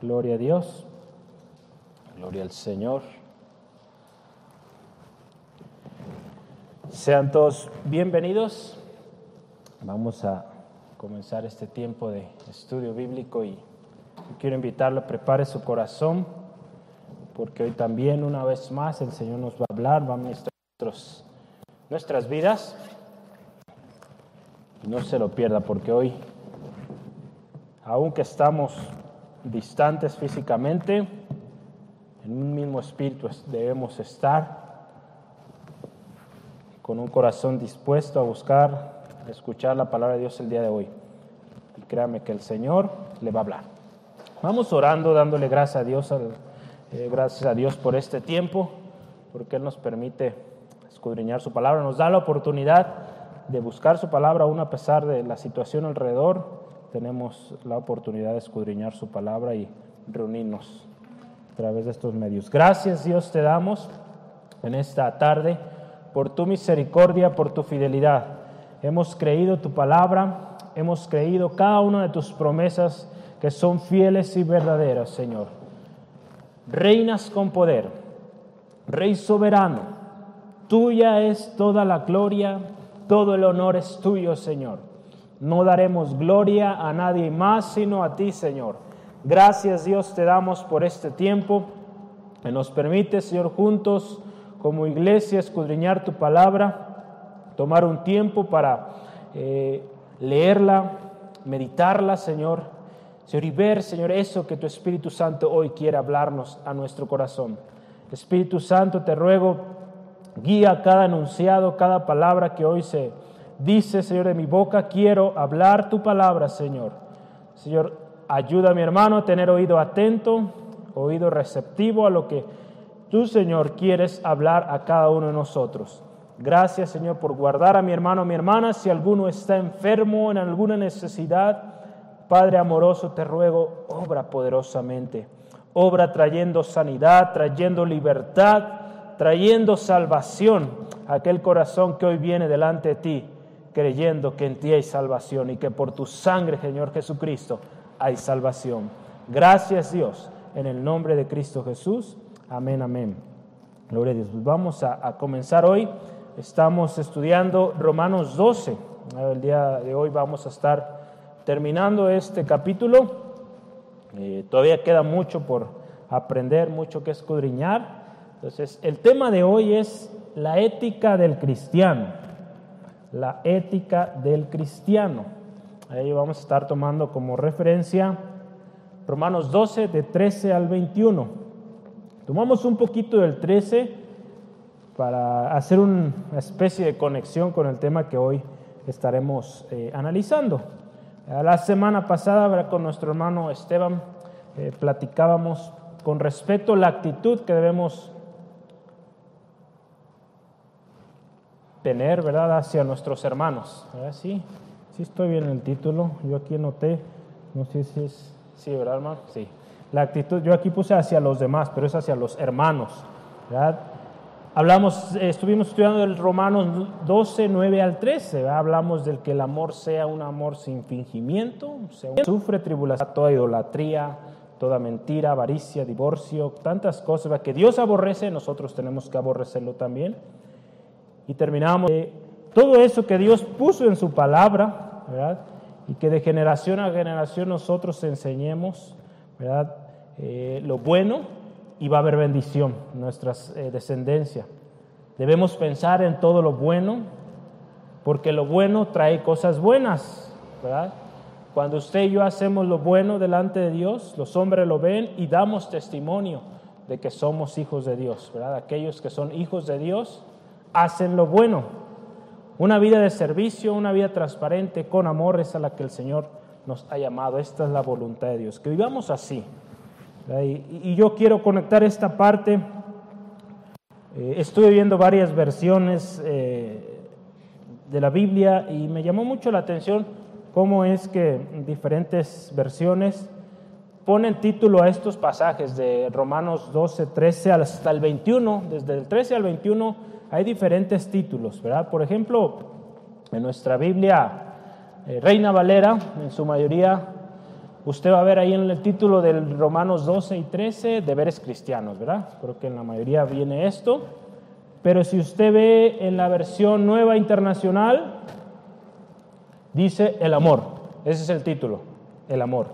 Gloria a Dios. Gloria al Señor. Sean todos bienvenidos. Vamos a comenzar este tiempo de estudio bíblico y quiero invitarlo a prepare su corazón porque hoy también una vez más el Señor nos va a hablar, va a ministrar nuestras vidas. No se lo pierda porque hoy, aunque estamos distantes físicamente, en un mismo espíritu debemos estar con un corazón dispuesto a buscar, a escuchar la palabra de Dios el día de hoy. Y créame que el Señor le va a hablar. Vamos orando, dándole gracias a Dios, eh, gracias a Dios por este tiempo, porque Él nos permite escudriñar su palabra, nos da la oportunidad de buscar su palabra aún a pesar de la situación alrededor tenemos la oportunidad de escudriñar su palabra y reunirnos a través de estos medios. Gracias Dios te damos en esta tarde por tu misericordia, por tu fidelidad. Hemos creído tu palabra, hemos creído cada una de tus promesas que son fieles y verdaderas, Señor. Reinas con poder, Rey soberano, tuya es toda la gloria, todo el honor es tuyo, Señor. No daremos gloria a nadie más sino a ti, Señor. Gracias Dios te damos por este tiempo que nos permite, Señor, juntos como iglesia escudriñar tu palabra, tomar un tiempo para eh, leerla, meditarla, Señor. Señor, y ver, Señor, eso que tu Espíritu Santo hoy quiere hablarnos a nuestro corazón. Espíritu Santo, te ruego, guía cada enunciado, cada palabra que hoy se Dice, Señor, de mi boca quiero hablar tu palabra, Señor. Señor, ayuda a mi hermano a tener oído atento, oído receptivo a lo que tú, Señor, quieres hablar a cada uno de nosotros. Gracias, Señor, por guardar a mi hermano, a mi hermana. Si alguno está enfermo en alguna necesidad, Padre amoroso, te ruego, obra poderosamente. Obra trayendo sanidad, trayendo libertad, trayendo salvación a aquel corazón que hoy viene delante de ti creyendo que en ti hay salvación y que por tu sangre, Señor Jesucristo, hay salvación. Gracias Dios, en el nombre de Cristo Jesús. Amén, amén. Gloria a Dios. Pues vamos a, comenzar hoy. Estamos estudiando Romanos 12. El día de hoy vamos a estar terminando este capítulo. Eh, todavía queda mucho por aprender, mucho que escudriñar. Entonces, el tema de hoy es la ética del cristiano la ética del cristiano. Ahí vamos a estar tomando como referencia Romanos 12, de 13 al 21. Tomamos un poquito del 13 para hacer una especie de conexión con el tema que hoy estaremos eh, analizando. La semana pasada con nuestro hermano Esteban eh, platicábamos con respecto a la actitud que debemos tener, ¿verdad?, hacia nuestros hermanos. Sí, sí estoy bien en el título. Yo aquí noté, no sé si es, sí, ¿verdad, hermano? Sí. La actitud, yo aquí puse hacia los demás, pero es hacia los hermanos, ¿verdad? Hablamos, estuvimos estudiando el Romanos 12, 9 al 13, hablamos del que el amor sea un amor sin fingimiento, sufre tribulación, toda idolatría, toda mentira, avaricia, divorcio, tantas cosas que Dios aborrece, nosotros tenemos que aborrecerlo también y terminamos todo eso que Dios puso en su palabra, ¿verdad? Y que de generación a generación nosotros enseñemos, ¿verdad? Eh, lo bueno y va a haber bendición en nuestra eh, descendencia. Debemos pensar en todo lo bueno, porque lo bueno trae cosas buenas, ¿verdad? Cuando usted y yo hacemos lo bueno delante de Dios, los hombres lo ven y damos testimonio de que somos hijos de Dios, ¿verdad? Aquellos que son hijos de Dios hacen lo bueno. Una vida de servicio, una vida transparente, con amor, es a la que el Señor nos ha llamado. Esta es la voluntad de Dios, que vivamos así. Y, yo quiero conectar esta parte. Eh, estuve viendo varias versiones eh, de la Biblia y me llamó mucho la atención cómo es que diferentes versiones ponen título a estos pasajes de Romanos 12, 13 hasta el 21, desde el 13 al 21 hay diferentes títulos, ¿verdad? Por ejemplo, en nuestra Biblia, eh, Reina Valera, en su mayoría, usted va a ver ahí en el título del Romanos 12 y 13, deberes cristianos, ¿verdad? Creo que en la mayoría viene esto. Pero si usted ve en la versión nueva internacional, dice el amor. Ese es el título, el amor.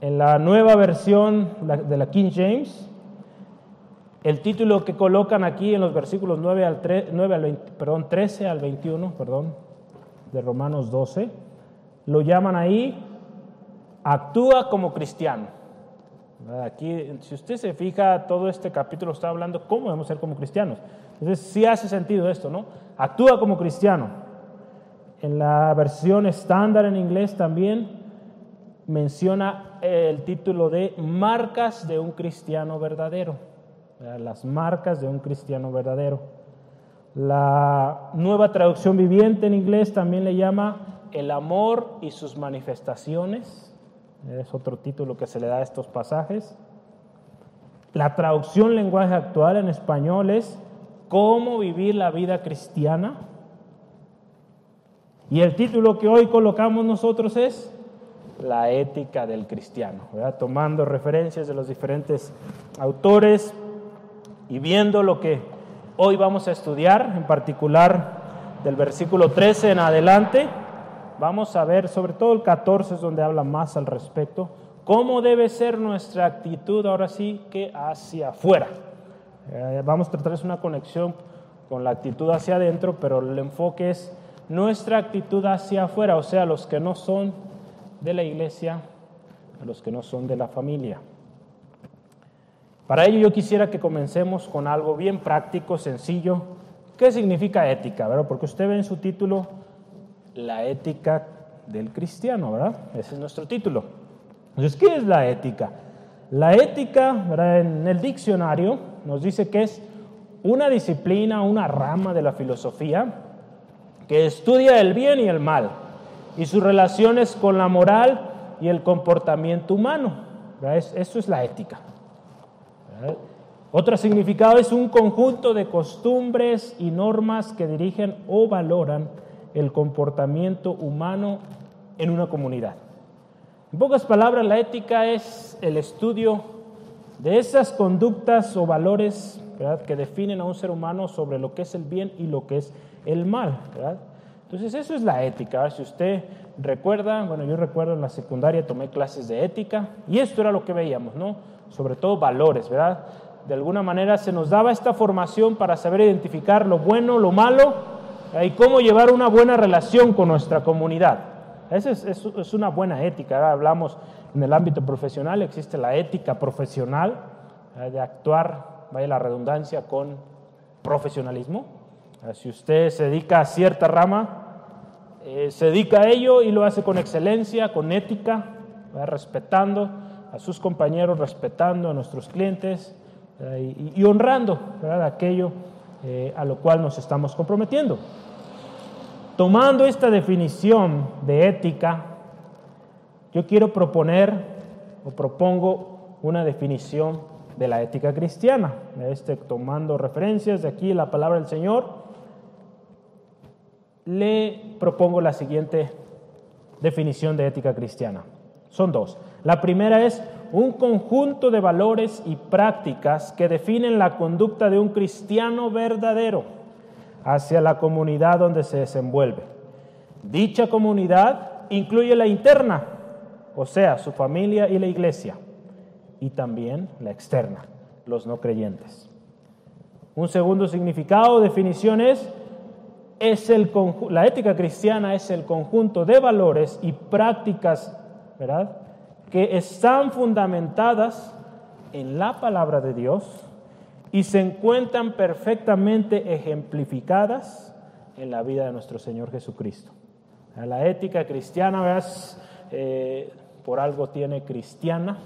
En la nueva versión de la King James, el título que colocan aquí en los versículos 9 al, 9 al perdón, 13 al 21 perdón, de Romanos 12, lo llaman ahí actúa como cristiano. Aquí, si usted se fija, todo este capítulo está hablando cómo debemos ser como cristianos. Entonces, sí hace sentido esto, ¿no? Actúa como cristiano. En la versión estándar en inglés también menciona el título de marcas de un cristiano verdadero. Las marcas de un cristiano verdadero. La nueva traducción viviente en inglés también le llama el amor y sus manifestaciones es otro título que se le da a estos pasajes. La traducción lenguaje actual en español es ¿Cómo vivir la vida cristiana? Y el título que hoy colocamos nosotros es La ética del cristiano, tomando referencias de los diferentes autores y viendo lo que hoy vamos a estudiar, en particular del versículo 13 en adelante vamos a ver, sobre todo el 14 es donde habla más al respecto, cómo debe ser nuestra actitud ahora sí que hacia afuera. Eh, vamos a tratar una conexión con la actitud hacia adentro, pero el enfoque es nuestra actitud hacia afuera, o sea, los que no son de la iglesia, los que no son de la familia. Para ello yo quisiera que comencemos con algo bien práctico, sencillo. ¿Qué significa ética? Porque usted ve en su título la ética del cristiano, ¿verdad? Ese es nuestro título. Entonces, ¿qué es la ética? La ética, ¿verdad? en el diccionario, nos dice que es una disciplina, una rama de la filosofía que estudia el bien y el mal y sus relaciones con la moral y el comportamiento humano. Eso es la ética. Otro significado es un conjunto de costumbres y normas que dirigen o valoran el comportamiento humano en una comunidad. En pocas palabras, la ética es el estudio de esas conductas o valores que definen a un ser humano sobre lo que es el bien y lo que es el mal. Entonces, eso es la ética. Si usted recuerda, bueno, yo recuerdo en la secundaria tomé clases de ética y esto era lo que veíamos, ¿no? Sobre todo valores, ¿verdad? De alguna manera se nos daba esta formación para saber identificar lo bueno, lo malo y cómo llevar una buena relación con nuestra comunidad. Esa es, una buena ética. hablamos en el ámbito profesional, existe la ética profesional de actuar, vaya la redundancia, con profesionalismo. Si usted se dedica a cierta rama, eh, se dedica a ello y lo hace con excelencia, con ética, respetando a sus compañeros, respetando a nuestros clientes y, honrando aquello eh, a lo cual nos estamos comprometiendo. Tomando esta definición de ética, yo quiero proponer o propongo una definición de la ética cristiana. Este, tomando referencias de aquí la palabra del Señor, le propongo la siguiente definición de ética cristiana. Son dos. La primera es un conjunto de valores y prácticas que definen la conducta de un cristiano verdadero hacia la comunidad donde se desenvuelve. Dicha comunidad incluye la interna, o sea, su familia y la iglesia, y también la externa, los no creyentes. Un segundo significado o definición es, el, la ética cristiana es el conjunto de valores y prácticas, ¿verdad?, que están fundamentadas en la palabra de Dios y se encuentran perfectamente ejemplificadas en la vida de nuestro Señor Jesucristo. La ética cristiana, eh, por algo tiene cristiana,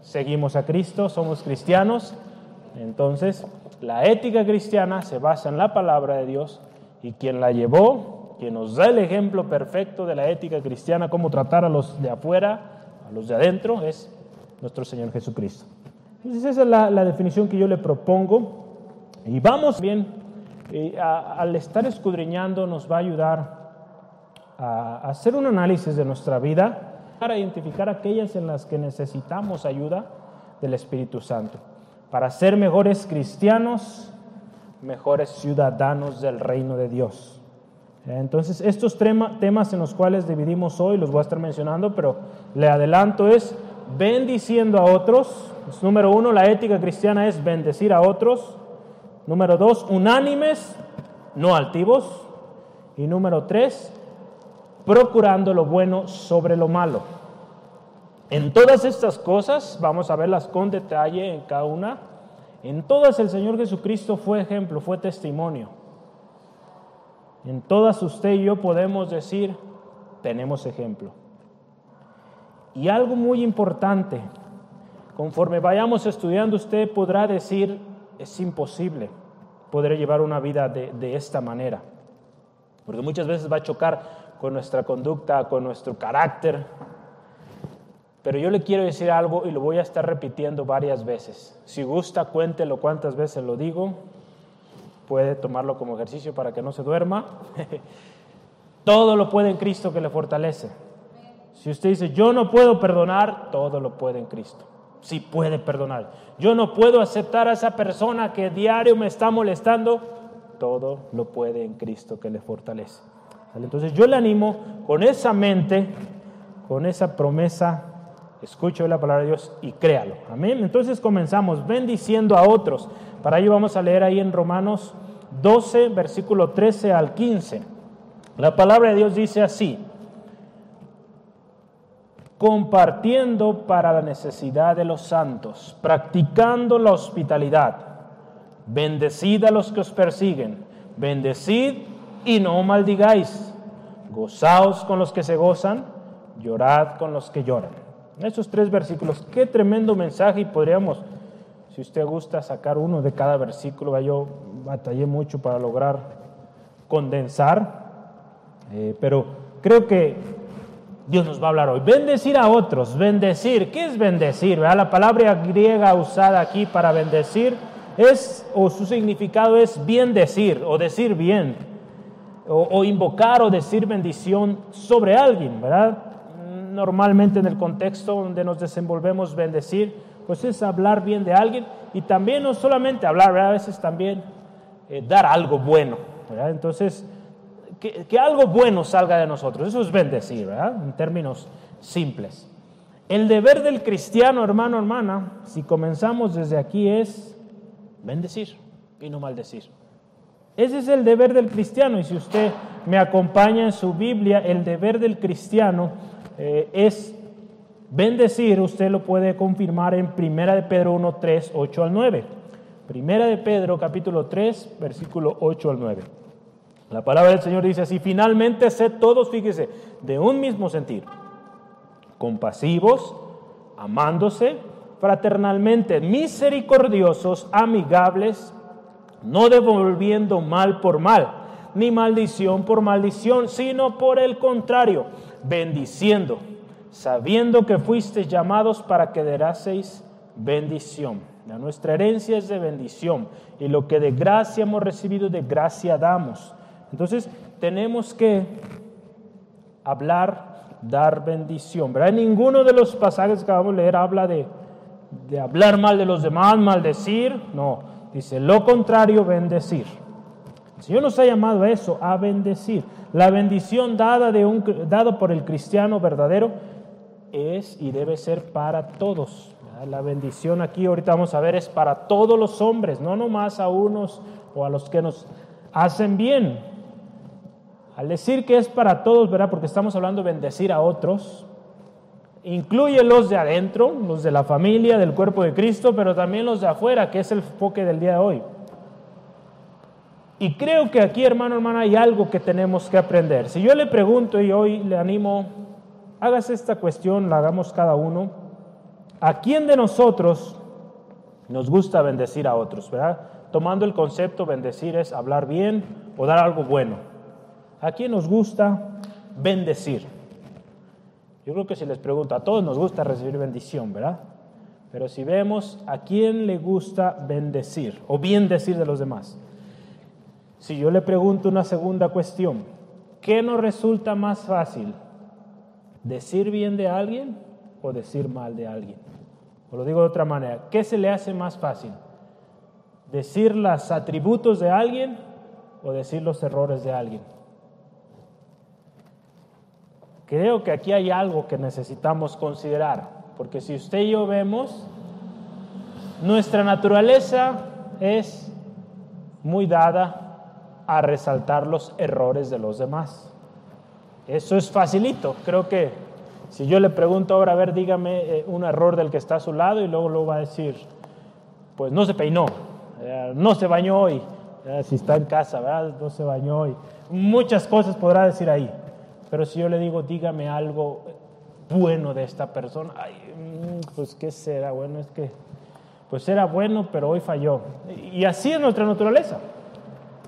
seguimos a Cristo, somos cristianos, entonces la ética cristiana se basa en la palabra de Dios y quien la llevó, quien nos da el ejemplo perfecto de la ética cristiana, cómo tratar a los de afuera, a los de adentro, es nuestro Señor Jesucristo. Entonces esa es la, definición que yo le propongo. Y vamos bien, eh, al estar escudriñando nos va a ayudar a, hacer un análisis de nuestra vida para identificar aquellas en las que necesitamos ayuda del Espíritu Santo, para ser mejores cristianos, mejores ciudadanos del reino de Dios. Entonces, estos temas en los cuales dividimos hoy, los voy a estar mencionando, pero le adelanto es bendiciendo a otros. número uno, la ética cristiana es bendecir a otros. Número dos, unánimes, no altivos. Y número tres, procurando lo bueno sobre lo malo. En todas estas cosas, vamos a verlas con detalle en cada una, en todas el Señor Jesucristo fue ejemplo, fue testimonio. En todas usted y yo podemos decir, tenemos ejemplo. Y algo muy importante, conforme vayamos estudiando, usted podrá decir, es imposible poder llevar una vida de, de esta manera. Porque muchas veces va a chocar con nuestra conducta, con nuestro carácter. Pero yo le quiero decir algo y lo voy a estar repitiendo varias veces. Si gusta, cuéntelo cuántas veces lo digo. Puede tomarlo como ejercicio para que no se duerma. todo lo puede en Cristo que le fortalece. Si usted dice, yo no puedo perdonar, todo lo puede en Cristo. Sí puede perdonar. Yo no puedo aceptar a esa persona que diario me está molestando, todo lo puede en Cristo que le fortalece. Entonces yo le animo con esa mente, con esa promesa, escucho la palabra de Dios y créalo. Amén. Entonces comenzamos bendiciendo a otros. Para ello vamos a leer ahí en Romanos 12, versículo 13 al 15. La palabra de Dios dice así, compartiendo para la necesidad de los santos, practicando la hospitalidad, bendecid a los que os persiguen, bendecid y no maldigáis. Gozaos con los que se gozan, llorad con los que lloran. Esos tres versículos, qué tremendo mensaje y podríamos, si usted gusta, sacar uno de cada versículo. Yo batallé mucho para lograr condensar, eh, pero creo que Dios nos va a hablar hoy. Bendecir a otros, bendecir. ¿Qué es bendecir? La palabra griega usada aquí para bendecir es, o su significado es bien decir, o decir bien o, invocar o decir bendición sobre alguien, ¿verdad? Normalmente en el contexto donde nos desenvolvemos bendecir, pues es hablar bien de alguien y también no solamente hablar, a veces también eh, dar algo bueno. Entonces, que, que, algo bueno salga de nosotros, eso es bendecir, ¿verdad? En términos simples. El deber del cristiano, hermano, hermana, si comenzamos desde aquí es bendecir y no maldecir. Ese es el deber del cristiano y si usted me acompaña en su Biblia, el deber del cristiano eh, es bendecir, usted lo puede confirmar en Primera de Pedro 1, 3, 8 al 9. Primera de Pedro capítulo 3, versículo 8 al 9. La palabra del Señor dice así, finalmente sed todos, fíjese, de un mismo sentir, compasivos, amándose fraternalmente, misericordiosos, amigables, no devolviendo mal por mal, ni maldición por maldición, sino por el contrario, bendiciendo, sabiendo que fuisteis llamados para que deraseis bendición. La nuestra herencia es de bendición y lo que de gracia hemos recibido, de gracia damos. Entonces tenemos que hablar, dar bendición. ¿verdad? Ninguno de los pasajes que acabamos de leer habla de, hablar mal de los demás, maldecir. No, Dice, lo contrario, bendecir. El Señor nos ha llamado a eso, a bendecir. La bendición dada, de un, dado por el cristiano verdadero es y debe ser para todos. La bendición aquí, ahorita vamos a ver, es para todos los hombres, no nomás a unos o a los que nos hacen bien. Al decir que es para todos, ¿verdad? Porque estamos hablando de bendecir a otros, incluye los de adentro, los de la familia, del cuerpo de Cristo, pero también los de afuera, que es el enfoque del día de hoy. Y creo que aquí, hermano, hermana, hay algo que tenemos que aprender. Si yo le pregunto y hoy le animo, hágase esta cuestión, la hagamos cada uno. ¿A quién de nosotros nos gusta bendecir a otros, verdad? Tomando el concepto bendecir es hablar bien o dar algo bueno. ¿A quién nos gusta bendecir? Yo creo que si les pregunto, a todos nos gusta recibir bendición, ¿verdad? Pero si vemos a quién le gusta bendecir o bien decir de los demás. Si yo le pregunto una segunda cuestión, ¿qué nos resulta más fácil? ¿Decir bien de alguien o decir mal de alguien? O lo digo de otra manera, ¿qué se le hace más fácil? ¿Decir los atributos de alguien o decir los errores de alguien? Creo que aquí hay algo que necesitamos considerar, porque si usted y yo vemos, nuestra naturaleza es muy dada a resaltar los errores de los demás. Eso es facilito. Creo que si yo le pregunto ahora, a ver, dígame eh, un error del que está a su lado y luego lo va a decir, pues no se peinó, eh, no se bañó hoy, eh, si está en casa, ¿verdad? No se bañó hoy. Muchas cosas podrá decir ahí. Pero si yo le digo, dígame algo bueno de esta persona, ay, mm, pues qué será, bueno, es que, pues era bueno, pero hoy falló. Y así es nuestra naturaleza.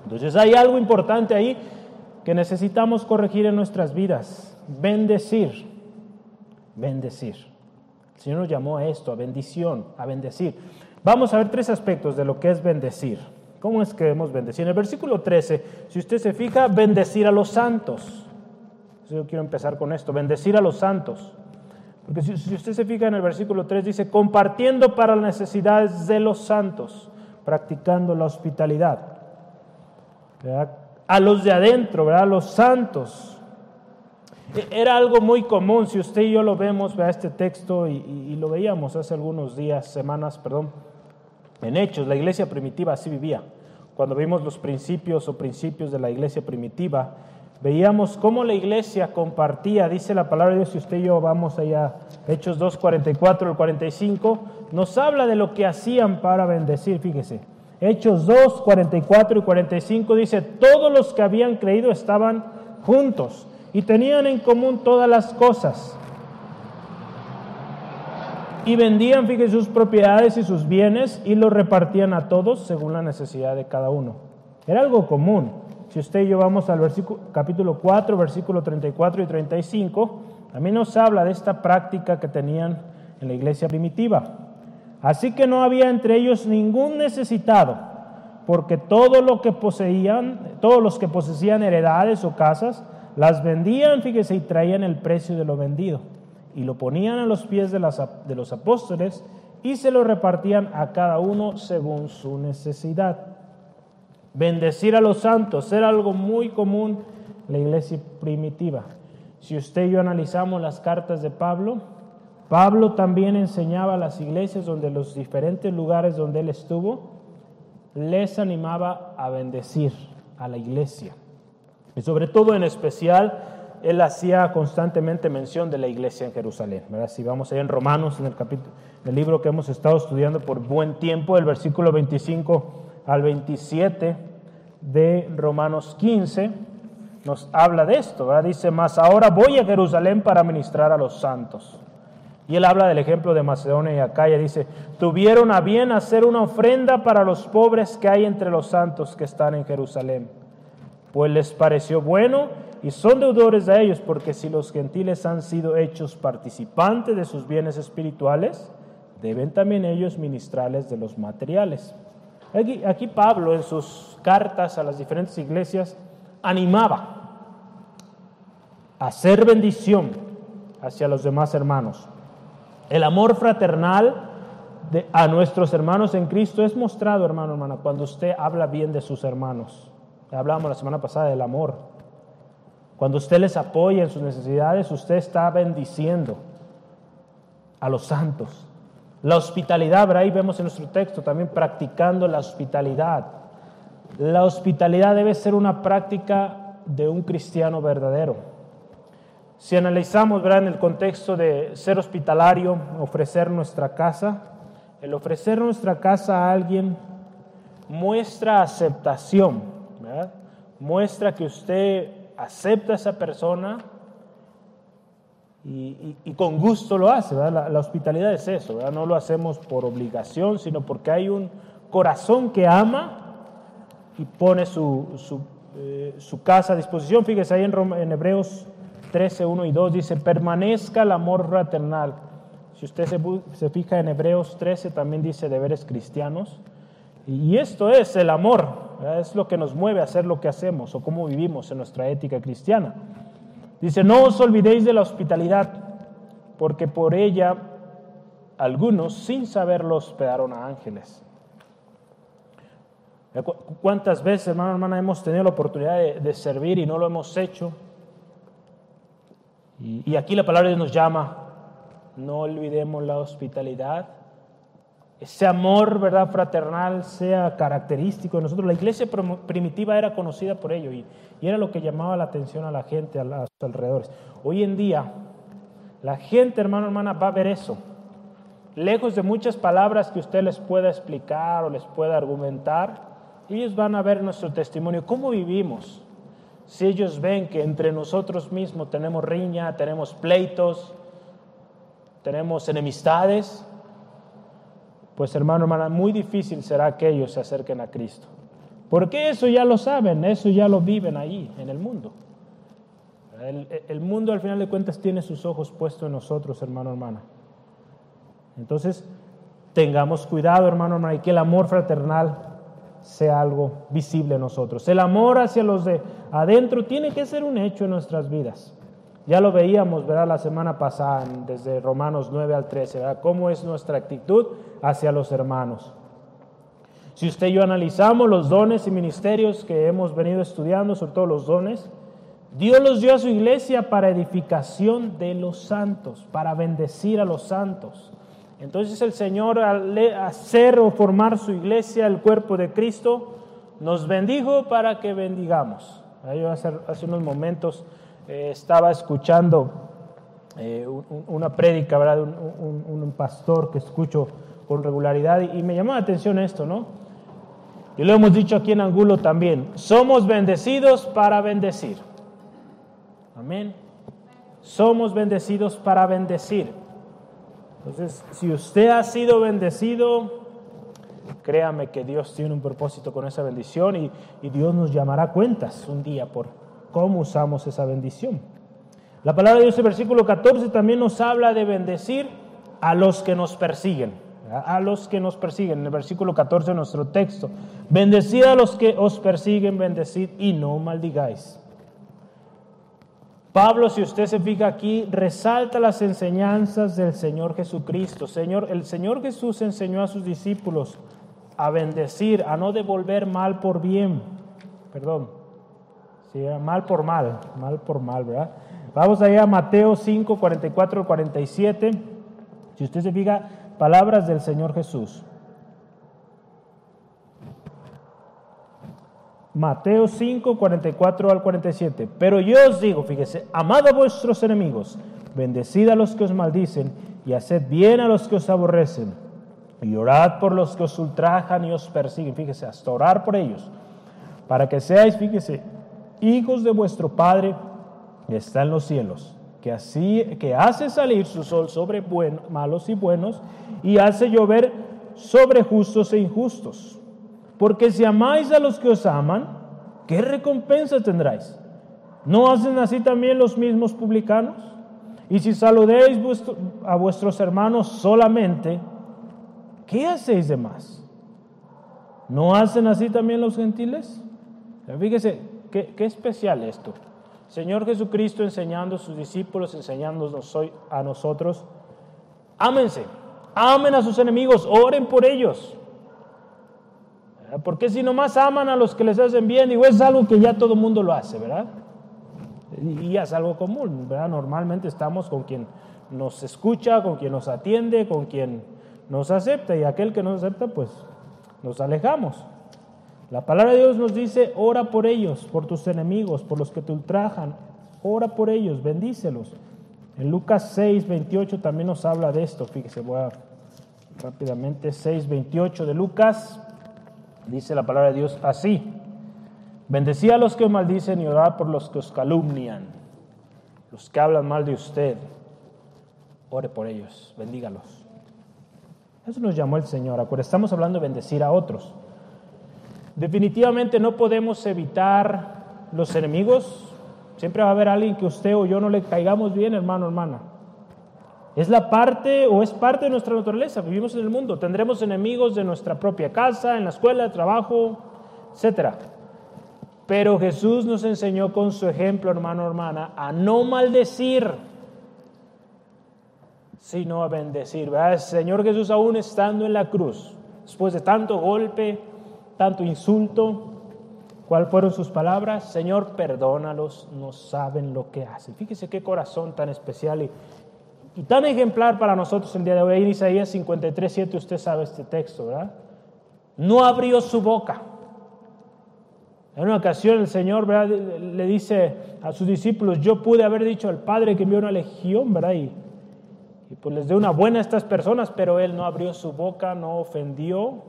Entonces hay algo importante ahí que necesitamos corregir en nuestras vidas. Bendecir. Bendecir. El Señor nos llamó a esto, a bendición, a bendecir. Vamos a ver tres aspectos de lo que es bendecir. ¿Cómo es que debemos bendecir? En el versículo 13, si usted se fija, bendecir a los santos. Yo quiero empezar con esto, bendecir a los santos. Porque si, usted se fija en el versículo 3, dice, compartiendo para las necesidades de los santos, practicando la hospitalidad. A los de adentro, ¿verdad? A los santos. E, era algo muy común, si usted y yo lo vemos, vea este texto y, y lo veíamos hace algunos días, semanas, perdón, en Hechos, la iglesia primitiva así vivía. Cuando vimos los principios o principios de la iglesia primitiva, veíamos cómo la iglesia compartía, dice la palabra de Dios, si usted y yo vamos allá, Hechos 2, 44 al 45, nos habla de lo que hacían para bendecir, fíjese. Hechos 2, 44 y 45 dice, todos los que habían creído estaban juntos y tenían en común todas las cosas. Y vendían, fíjese, sus propiedades y sus bienes y los repartían a todos según la necesidad de cada uno. Era algo común. Si usted y yo vamos al versículo, capítulo 4, versículo 34 y 35, también nos habla de esta práctica que tenían en la iglesia primitiva. Así que no había entre ellos ningún necesitado, porque todo lo que poseían, todos los que poseían heredades o casas, las vendían, fíjese, y traían el precio de lo vendido, y lo ponían a los pies de, de los apóstoles y se lo repartían a cada uno según su necesidad. Bendecir a los santos era algo muy común en la iglesia primitiva. Si usted y yo analizamos las cartas de Pablo, Pablo también enseñaba a las iglesias donde los diferentes lugares donde él estuvo, les animaba a bendecir a la iglesia. Y sobre todo en especial, él hacía constantemente mención de la iglesia en Jerusalén. Si vamos allá en Romanos, en el, capítulo, en el libro que hemos estado estudiando por buen tiempo, el versículo 25 al 27 de Romanos 15 nos habla de esto, ¿verdad? Dice, más ahora voy a Jerusalén para ministrar a los santos. Y él habla del ejemplo de Macedonia y Acaya, dice, tuvieron a bien hacer una ofrenda para los pobres que hay entre los santos que están en Jerusalén. Pues les pareció bueno y son deudores de ellos, porque si los gentiles han sido hechos participantes de sus bienes espirituales, deben también ellos ministrarles de los materiales. Aquí, Pablo en sus cartas a las diferentes iglesias animaba a hacer bendición hacia los demás hermanos. El amor fraternal a nuestros hermanos en Cristo es mostrado, hermano, hermana, cuando usted habla bien de sus hermanos. Hablamos la semana pasada del amor. Cuando usted les apoya en sus necesidades, usted está bendiciendo a los santos. La hospitalidad, ahí vemos en nuestro texto también practicando la hospitalidad. La hospitalidad debe ser una práctica de un cristiano verdadero. Si analizamos ¿verdad? en el contexto de ser hospitalario, ofrecer nuestra casa, el ofrecer nuestra casa a alguien muestra aceptación, muestra que usted acepta a esa persona y, con gusto lo hace. La, hospitalidad es eso, no lo hacemos por obligación, sino porque hay un corazón que ama y pone su, su, eh, casa a disposición. Fíjese ahí en, en Hebreos 13, 1 y 2 dice, permanezca el amor fraternal. Si usted se, se fija en Hebreos 13, también dice deberes cristianos. Y esto es el amor, es lo que nos mueve a hacer lo que hacemos o cómo vivimos en nuestra ética cristiana. Dice, no os olvidéis de la hospitalidad, porque por ella algunos, sin saberlo, hospedaron a ángeles. ¿Cuántas veces, hermano, hermana, hemos tenido la oportunidad de, servir y no lo hemos hecho? Y, aquí la palabra de Dios nos llama, no olvidemos la hospitalidad, ese amor, ¿verdad?, fraternal sea característico de nosotros. La iglesia primitiva era conocida por ello y, era lo que llamaba la atención a la gente a, los alrededores. Hoy en día, la gente, hermano, hermana, va a ver eso lejos de muchas palabras que usted les pueda explicar o les pueda argumentar, ellos van a ver nuestro testimonio, cómo vivimos. Si ellos ven que entre nosotros mismos tenemos riña, tenemos pleitos, tenemos enemistades, pues hermano, hermana, muy difícil será que ellos se acerquen a Cristo. Porque eso ya lo saben, eso ya lo viven ahí, en el mundo. El, mundo al final de cuentas tiene sus ojos puestos en nosotros, hermano, hermana. Entonces, tengamos cuidado, hermano, hermana, y que el amor fraternal sea algo visible en nosotros. El amor hacia los de adentro tiene que ser un hecho en nuestras vidas. Ya lo veíamos, ¿verdad? La semana pasada, desde Romanos 9 al 13, ¿verdad? Cómo es nuestra actitud hacia los hermanos. Si usted y yo analizamos los dones y ministerios que hemos venido estudiando, sobre todo los dones, Dios los dio a su iglesia para edificación de los santos, para bendecir a los santos. Entonces el Señor al hacer o formar su iglesia, el cuerpo de Cristo, nos bendijo para que bendigamos. Yo hace, unos momentos eh, estaba escuchando eh, una prédica ¿verdad? de un, pastor que escucho con regularidad y, me llamó la atención esto, ¿no? Y lo hemos dicho aquí en Angulo también, somos bendecidos para bendecir. Amén. Somos bendecidos para bendecir. Entonces, si usted ha sido bendecido, créame que Dios tiene un propósito con esa bendición y, Dios nos llamará cuentas un día por cómo usamos esa bendición. La palabra de Dios en versículo 14 también nos habla de bendecir a los que nos persiguen. A los que nos persiguen, en el versículo 14 de nuestro texto. Bendecid a los que os persiguen, bendecid y no maldigáis. Pablo, si usted se fija aquí, resalta las enseñanzas del Señor Jesucristo. Señor, el Señor Jesús enseñó a sus discípulos a bendecir, a no devolver mal por bien. Perdón, sí, mal por mal, mal por mal, ¿verdad? Vamos allá a Mateo 5, 44 47. Si usted se fija, palabras del Señor Jesús. Mateo 5, 44 al 47. Pero yo os digo, fíjese, amad a vuestros enemigos, bendecid a los que os maldicen y haced bien a los que os aborrecen. Y orad por los que os ultrajan y os persiguen. Fíjese, hasta orar por ellos. Para que seáis, fíjese, hijos de vuestro Padre que está en los cielos, que, así, que hace salir su sol sobre malos y buenos y hace llover sobre justos e injustos. Porque si amáis a los que os aman, ¿qué recompensa tendráis? ¿No hacen así también los mismos publicanos? Y si saludéis a vuestros hermanos solamente, ¿qué hacéis de más? ¿No hacen así también los gentiles? Fíjese, qué, qué especial esto. Señor Jesucristo enseñando a sus discípulos, enseñándonos a nosotros, ámense, amen a sus enemigos, oren por ellos. Porque si nomás aman a los que les hacen bien, digo, es algo que ya todo el mundo lo hace, ¿verdad? Y es algo común, ¿verdad? Normalmente estamos con quien nos escucha, con quien nos atiende, con quien nos acepta, y aquel que no acepta, pues nos alejamos. La palabra de Dios nos dice, ora por ellos, por tus enemigos, por los que te ultrajan, ora por ellos, bendícelos. En Lucas 6, 28 también nos habla de esto, fíjese, voy a rápidamente, 6, 28 de Lucas. Dice la palabra de Dios así. Bendecía a los que os maldicen y orad por los que os calumnian, los que hablan mal de usted. Ore por ellos, bendígalos. Eso nos llamó el Señor. Acuérdense, estamos hablando de bendecir a otros. Definitivamente no podemos evitar los enemigos. Siempre va a haber alguien que usted o yo no le caigamos bien, hermano, hermana. Es la parte o es parte de nuestra naturaleza. Vivimos en el mundo. Tendremos enemigos de nuestra propia casa, en la escuela, trabajo, etc. Pero Jesús nos enseñó con su ejemplo, hermano, hermana, a no maldecir, sino a bendecir. ¿verdad? Señor Jesús aún estando en la cruz, después de tanto golpe, tanto insulto, ¿cuáles fueron sus palabras? Señor, perdónalos, no saben lo que hacen. Fíjese qué corazón tan especial y, y tan ejemplar para nosotros el día de hoy. En Isaías 53, 7 usted sabe este texto, ¿verdad? No abrió su boca. En una ocasión el Señor le dice a sus discípulos, yo pude haber dicho al Padre que envió una legión, ¿verdad? Y, y pues les dio una buena a estas personas, pero Él no abrió su boca, no ofendió,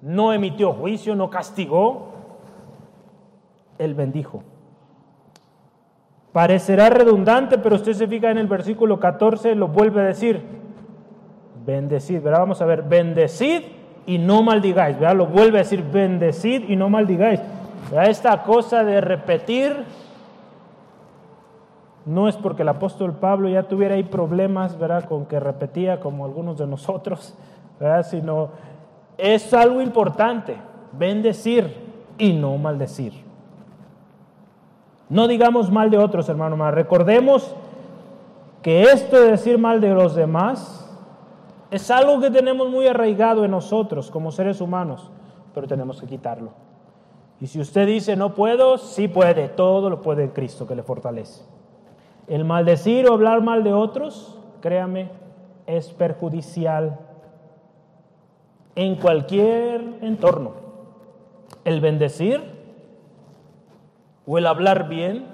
no emitió juicio, no castigó. Él bendijo. Parecerá redundante, pero usted se fija en el versículo 14, lo vuelve a decir. Bendecid, ¿verdad? Vamos a ver, bendecid y no maldigáis, ¿verdad? Lo vuelve a decir, bendecid y no maldigáis. Esta cosa de repetir no es porque el apóstol Pablo ya tuviera ahí problemas, ¿verdad? Con que repetía como algunos de nosotros, ¿verdad? Sino es algo importante, bendecir y no maldecir. No digamos mal de otros, hermano, más recordemos que esto de decir mal de los demás es algo que tenemos muy arraigado en nosotros como seres humanos, pero tenemos que quitarlo. Y si usted dice no puedo, sí puede, todo lo puede Cristo que le fortalece. El maldecir o hablar mal de otros, créame, es perjudicial en cualquier entorno. El bendecir o el hablar bien,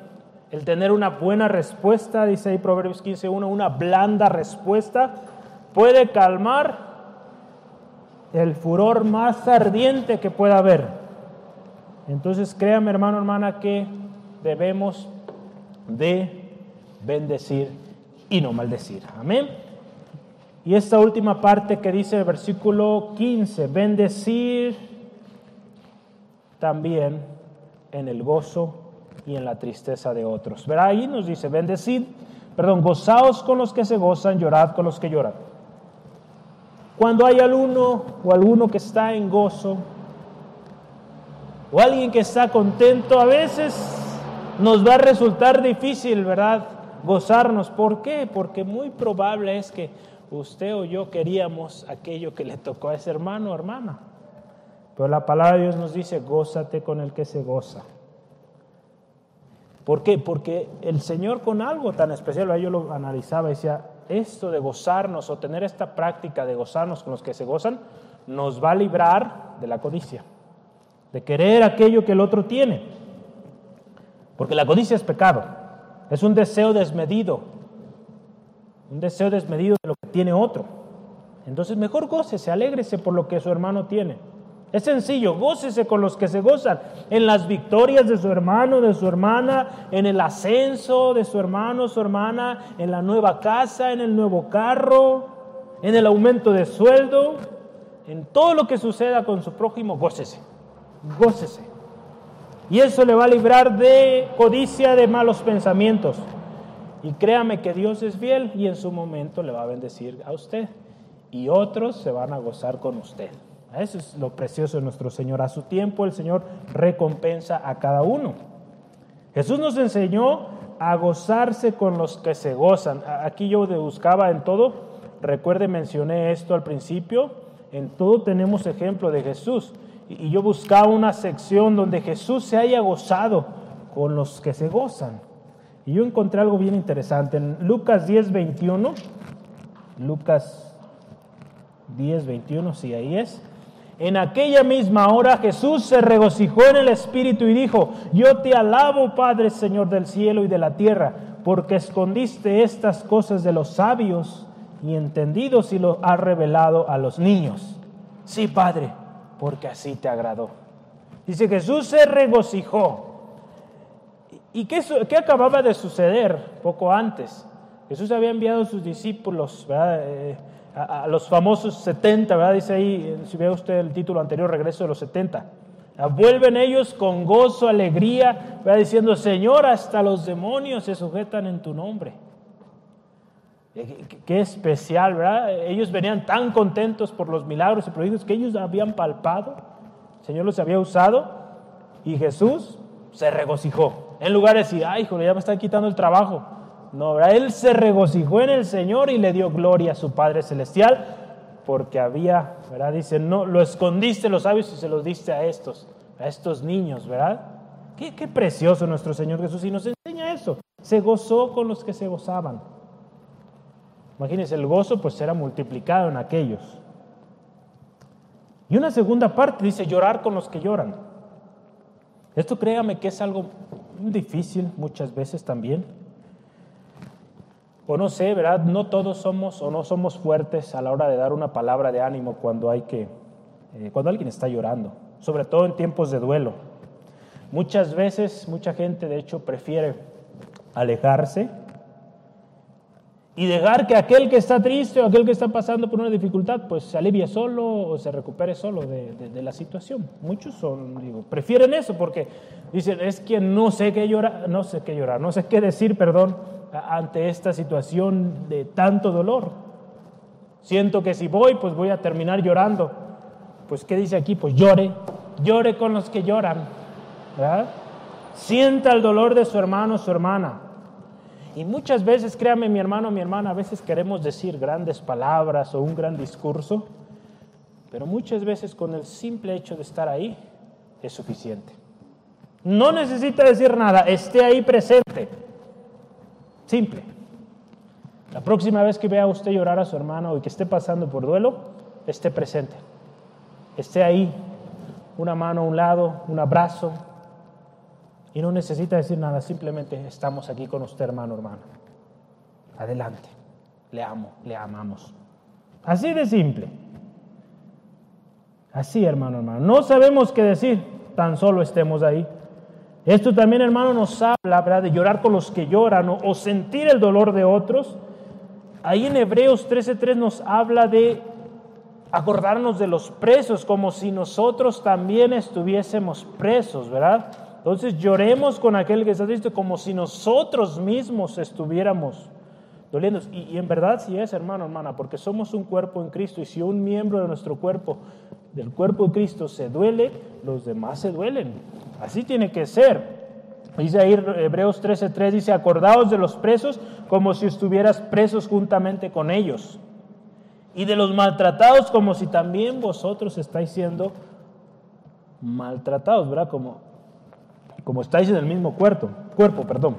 el tener una buena respuesta, dice ahí Proverbios 15.1, una blanda respuesta, puede calmar el furor más ardiente que pueda haber. Entonces, créame hermano, hermana, que debemos de bendecir y no maldecir. Amén. Y esta última parte que dice el versículo 15, bendecir también en el gozo y en la tristeza de otros. Verá ahí nos dice, bendecid, perdón, gozaos con los que se gozan, llorad con los que lloran. Cuando hay alguno o alguno que está en gozo, o alguien que está contento, a veces nos va a resultar difícil, ¿verdad? Gozarnos. ¿Por qué? Porque muy probable es que usted o yo queríamos aquello que le tocó a ese hermano o hermana. Pero la palabra de Dios nos dice, gózate con el que se goza. ¿Por qué? Porque el Señor con algo tan especial, yo lo analizaba y decía, esto de gozarnos o tener esta práctica de gozarnos con los que se gozan, nos va a librar de la codicia de querer aquello que el otro tiene. Porque la codicia es pecado, es un deseo desmedido, un deseo desmedido de lo que tiene otro. Entonces mejor gócese, alégrese por lo que su hermano tiene. Es sencillo, gócese con los que se gozan en las victorias de su hermano, de su hermana, en el ascenso de su hermano, su hermana, en la nueva casa, en el nuevo carro, en el aumento de sueldo, en todo lo que suceda con su prójimo, gócese gócese. Y eso le va a librar de codicia, de malos pensamientos. Y créame que Dios es fiel y en su momento le va a bendecir a usted. Y otros se van a gozar con usted. Eso es lo precioso de nuestro Señor. A su tiempo el Señor recompensa a cada uno. Jesús nos enseñó a gozarse con los que se gozan. Aquí yo buscaba en todo, recuerde mencioné esto al principio, en todo tenemos ejemplo de Jesús y yo buscaba una sección donde Jesús se haya gozado con los que se gozan. Y yo encontré algo bien interesante. En Lucas 10, 21, Lucas 10, 21, sí, ahí es. En aquella misma hora Jesús se regocijó en el Espíritu y dijo, yo te alabo Padre Señor del cielo y de la tierra, porque escondiste estas cosas de los sabios y entendidos y lo has revelado a los niños. Sí, Padre, porque así te agradó. Dice, Jesús se regocijó. ¿Y qué, qué acababa de suceder poco antes? Jesús había enviado a sus discípulos, eh, a, los famosos 70, ¿verdad? Dice ahí, si ve usted el título anterior, regreso de los 70. Vuelven ellos con gozo, alegría, ¿verdad? diciendo, Señor, hasta los demonios se sujetan en tu nombre. Eh, qué especial, ¿verdad? Ellos venían tan contentos por los milagros y prodigios que ellos habían palpado. El Señor los había usado y Jesús se regocijó. En lugar de decir, ay, hijo, ya me está quitando el trabajo. No, él se regocijó en el Señor y le dio gloria a su Padre Celestial porque había, ¿verdad? Dice, no, lo escondiste los sabios y se los diste a estos, a estos niños, ¿verdad? Qué, qué precioso nuestro Señor Jesús y nos enseña eso. Se gozó con los que se gozaban. Imagínense, el gozo pues era multiplicado en aquellos. Y una segunda parte dice llorar con los que lloran. Esto créame que es algo difícil muchas veces también. O no sé, ¿verdad? No todos somos o no somos fuertes a la hora de dar una palabra de ánimo cuando hay que, eh, cuando alguien está llorando, sobre todo en tiempos de duelo. Muchas veces, mucha gente de hecho prefiere alejarse y dejar que aquel que está triste o aquel que está pasando por una dificultad, pues se alivie solo o se recupere solo de, la situación. Muchos son, digo, prefieren eso porque dicen, es que no sé qué llorar, no sé qué llorar, no sé qué decir, perdón, ante esta situación de tanto dolor. Siento que si voy, pues voy a terminar llorando. Pues, ¿qué dice aquí? Pues llore, llore con los que lloran. Sienta el dolor de su hermano o su hermana. Y muchas veces, créame mi hermano, mi hermana, a veces queremos decir grandes palabras o un gran discurso, pero muchas veces con el simple hecho de estar ahí es suficiente. No necesita decir nada, esté ahí presente. Simple. La próxima vez que vea a usted llorar a su hermano y que esté pasando por duelo, esté presente. Esté ahí, una mano a un lado, un abrazo, y no necesita decir nada, simplemente estamos aquí con usted, hermano, hermana. Adelante. Le amo, le amamos. Así de simple. Así, hermano, hermano. No sabemos qué decir, tan solo estemos ahí. Esto también, hermano, nos habla, ¿verdad?, de llorar con los que lloran o, o sentir el dolor de otros. Ahí en Hebreos 13:3 nos habla de acordarnos de los presos, como si nosotros también estuviésemos presos, ¿verdad? Entonces lloremos con aquel que está triste como si nosotros mismos estuviéramos doliendo. Y, en verdad sí es, hermano, hermana, porque somos un cuerpo en Cristo y si un miembro de nuestro cuerpo, del cuerpo de Cristo, se duele, los demás se duelen. Así tiene que ser. Dice ahí Hebreos 13:3, dice, acordaos de los presos como si estuvieras presos juntamente con ellos. Y de los maltratados como si también vosotros estáis siendo maltratados, ¿verdad? Como como estáis en el mismo cuerpo, cuerpo, perdón.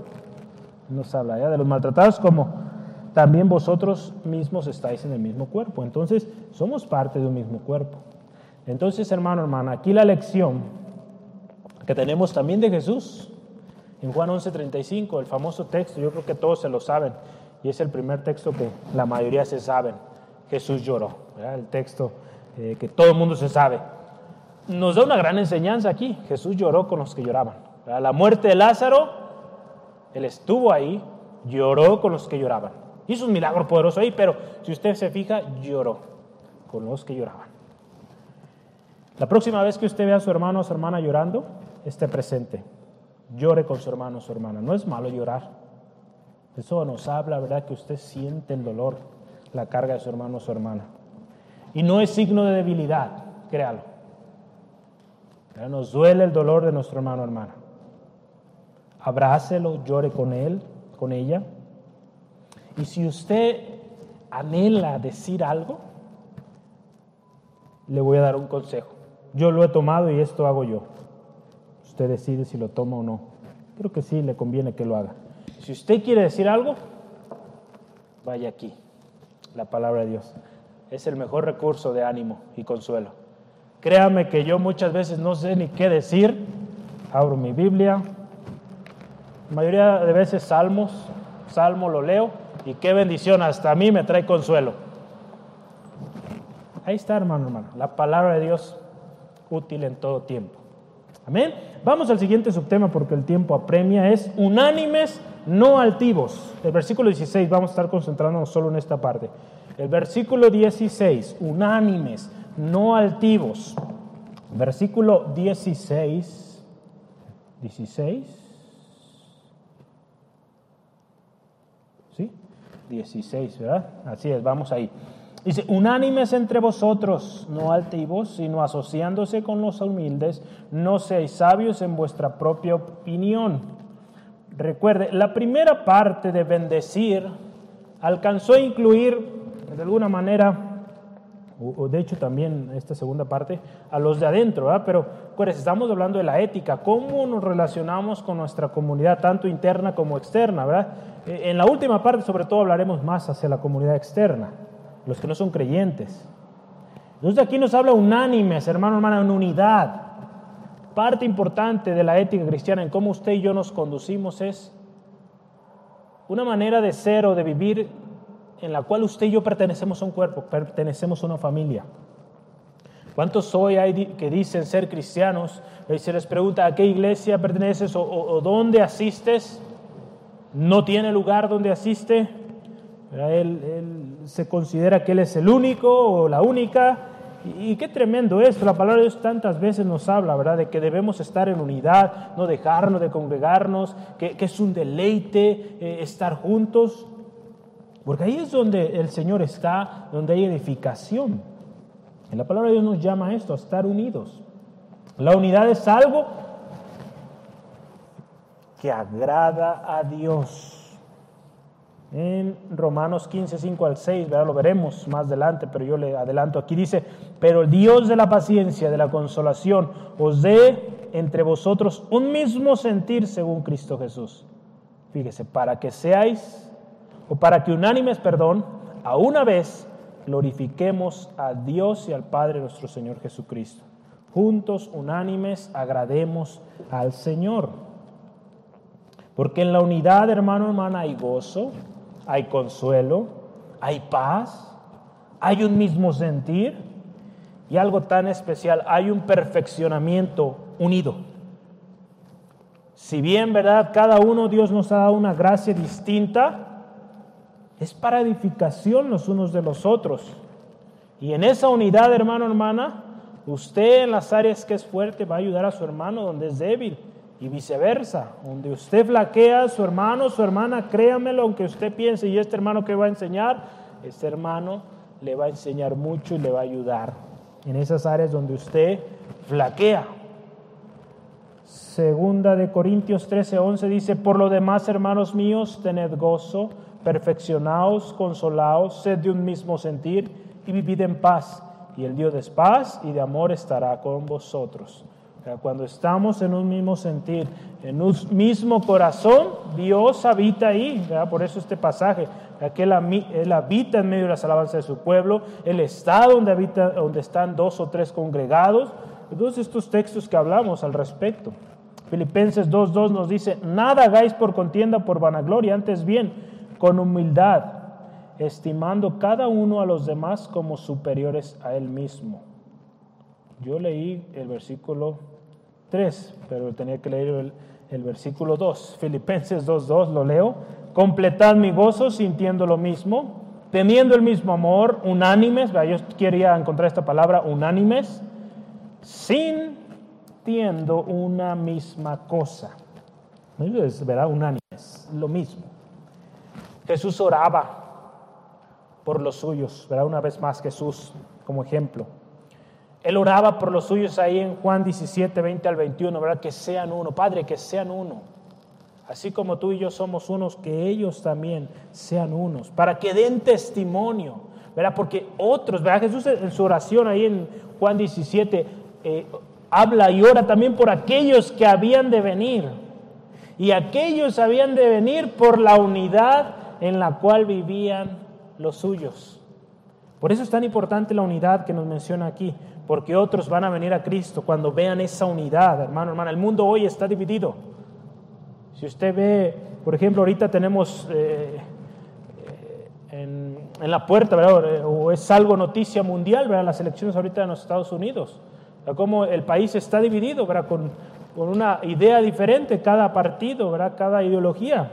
Nos habla ya de los maltratados como también vosotros mismos estáis en el mismo cuerpo. Entonces, somos parte de un mismo cuerpo. Entonces, hermano, hermana, aquí la lección que tenemos también de Jesús, en Juan 11:35, el famoso texto, yo creo que todos se lo saben, y es el primer texto que la mayoría se saben. Jesús lloró, el texto eh, que todo el mundo se sabe. Nos da una gran enseñanza aquí. Jesús lloró con los que lloraban. A la muerte de Lázaro, él estuvo ahí, lloró con los que lloraban. Hizo un milagro poderoso ahí, pero si usted se fija, lloró con los que lloraban. La próxima vez que usted vea a su hermano o su hermana llorando, esté presente. Llore con su hermano o su hermana. No es malo llorar. Eso nos habla, ¿verdad? Que usted siente el dolor, la carga de su hermano o su hermana. Y no es signo de debilidad, créalo. Nos duele el dolor de nuestro hermano o hermana abrácelo, llore con él, con ella. Y si usted anhela decir algo, le voy a dar un consejo. Yo lo he tomado y esto hago yo. Usted decide si lo toma o no. Creo que sí le conviene que lo haga. Si usted quiere decir algo, vaya aquí. La palabra de Dios es el mejor recurso de ánimo y consuelo. Créame que yo muchas veces no sé ni qué decir. Abro mi Biblia, la mayoría de veces salmos, salmo lo leo y qué bendición, hasta a mí me trae consuelo. Ahí está, hermano, hermano, la palabra de Dios útil en todo tiempo. Amén. Vamos al siguiente subtema porque el tiempo apremia, es unánimes, no altivos. El versículo 16, vamos a estar concentrándonos solo en esta parte. El versículo 16, unánimes, no altivos. Versículo 16, 16. 16, ¿verdad? Así es, vamos ahí. Dice, unánimes entre vosotros, no altivos, sino asociándose con los humildes, no seáis sabios en vuestra propia opinión. Recuerde, la primera parte de bendecir alcanzó a incluir, de alguna manera, o de hecho también esta segunda parte, a los de adentro, ¿verdad? Pero estamos hablando de la ética, cómo nos relacionamos con nuestra comunidad, tanto interna como externa, ¿verdad? E, en la última parte, sobre todo, hablaremos más hacia la comunidad externa los que no son creyentes. Entonces aquí nos habla unánimes, hermano, hermana, en unidad. Parte importante de la ética cristiana en cómo usted y yo nos conducimos es una manera de ser o de vivir en la cual usted y yo pertenecemos a un cuerpo, pertenecemos a una familia. ¿Cuántos hoy hay que dicen ser cristianos? Y se les pregunta a qué iglesia perteneces o, dónde asistes. No tiene lugar donde asiste. Él, se considera que Él es el único o la única. Y, qué tremendo esto. La palabra de Dios tantas veces nos habla, ¿verdad? De que debemos estar en unidad, no dejarnos de congregarnos, que, es un deleite eh, estar juntos. Porque ahí es donde el Señor está, donde hay edificación. La palabra de Dios nos llama a esto, a estar unidos. La unidad es algo que agrada a Dios en Romanos 15, 5 al 6, ¿verdad? lo veremos más adelante, pero yo le adelanto aquí, dice, pero el Dios de la paciencia, de la consolación, os dé entre vosotros un mismo sentir según Cristo Jesús. Fíjese, para que seáis, o para que unánimes, perdón, a una vez glorifiquemos a Dios y al Padre nuestro Señor Jesucristo. Juntos, unánimes, agrademos al Señor. Porque en la unidad, hermano, hermana, hay gozo, hay consuelo, hay paz, hay un mismo sentir y algo tan especial, hay un perfeccionamiento unido. Si bien, ¿verdad? Cada uno Dios nos ha dado una gracia distinta, es para edificación los unos de los otros. Y en esa unidad, hermano, hermana, usted en las áreas que es fuerte va a ayudar a su hermano donde es débil y viceversa. Donde usted flaquea su hermano, su hermana, créamelo, aunque usted piense, ¿y este hermano que va a enseñar? Este hermano le va a enseñar mucho y le va a ayudar en esas áreas donde usted flaquea. Segunda de Corintios 13, 11 dice, por lo demás, hermanos míos, tened gozo, perfeccionaos, consolaos, sed de un mismo sentir y vivid en paz. Y el Dios de paz y de amor estará con vosotros. Cuando estamos en un mismo sentir, en un mismo corazón, Dios habita ahí. Por eso este pasaje, que él, habita en medio de las alabanzas de su pueblo, Él está donde, habita, donde están dos o tres congregados. Todos estos textos que hablamos al respecto. Filipenses 2.2 nos dice, nada hagáis por contienda, por vanagloria, antes bien, con humildad, estimando cada uno a los demás como superiores a él mismo. Yo leí el versículo 3, pero tenía que leer el, versículo 2. Filipenses 2.2 lo leo. Completad mi gozo sintiendo lo mismo, teniendo el mismo amor, unánimes. Yo quería encontrar esta palabra, unánimes, sintiendo una misma cosa. Es, ¿verdad? Unánimes, lo mismo. Jesús oraba por los suyos, ¿verdad? Una vez más Jesús como ejemplo. Él oraba por los suyos ahí en Juan 17, 20 al 21, ¿verdad? Que sean uno, Padre, que sean uno. Así como tú y yo somos unos, que ellos también sean unos, para que den testimonio, ¿verdad? Porque otros, ¿verdad? Jesús en su oración ahí en Juan 17 eh, habla y ora también por aquellos que habían de venir. Y aquellos habían de venir por la unidad en la cual vivían los suyos. Por eso es tan importante la unidad que nos menciona aquí, porque otros van a venir a Cristo cuando vean esa unidad, hermano, hermana. El mundo hoy está dividido. Si usted ve, por ejemplo, ahorita tenemos eh, en, la puerta, ¿verdad? o es algo noticia mundial, ¿verdad? las elecciones ahorita en los Estados Unidos, cómo el país está dividido, ¿verdad? Con una idea diferente, cada partido, ¿verdad? cada ideología.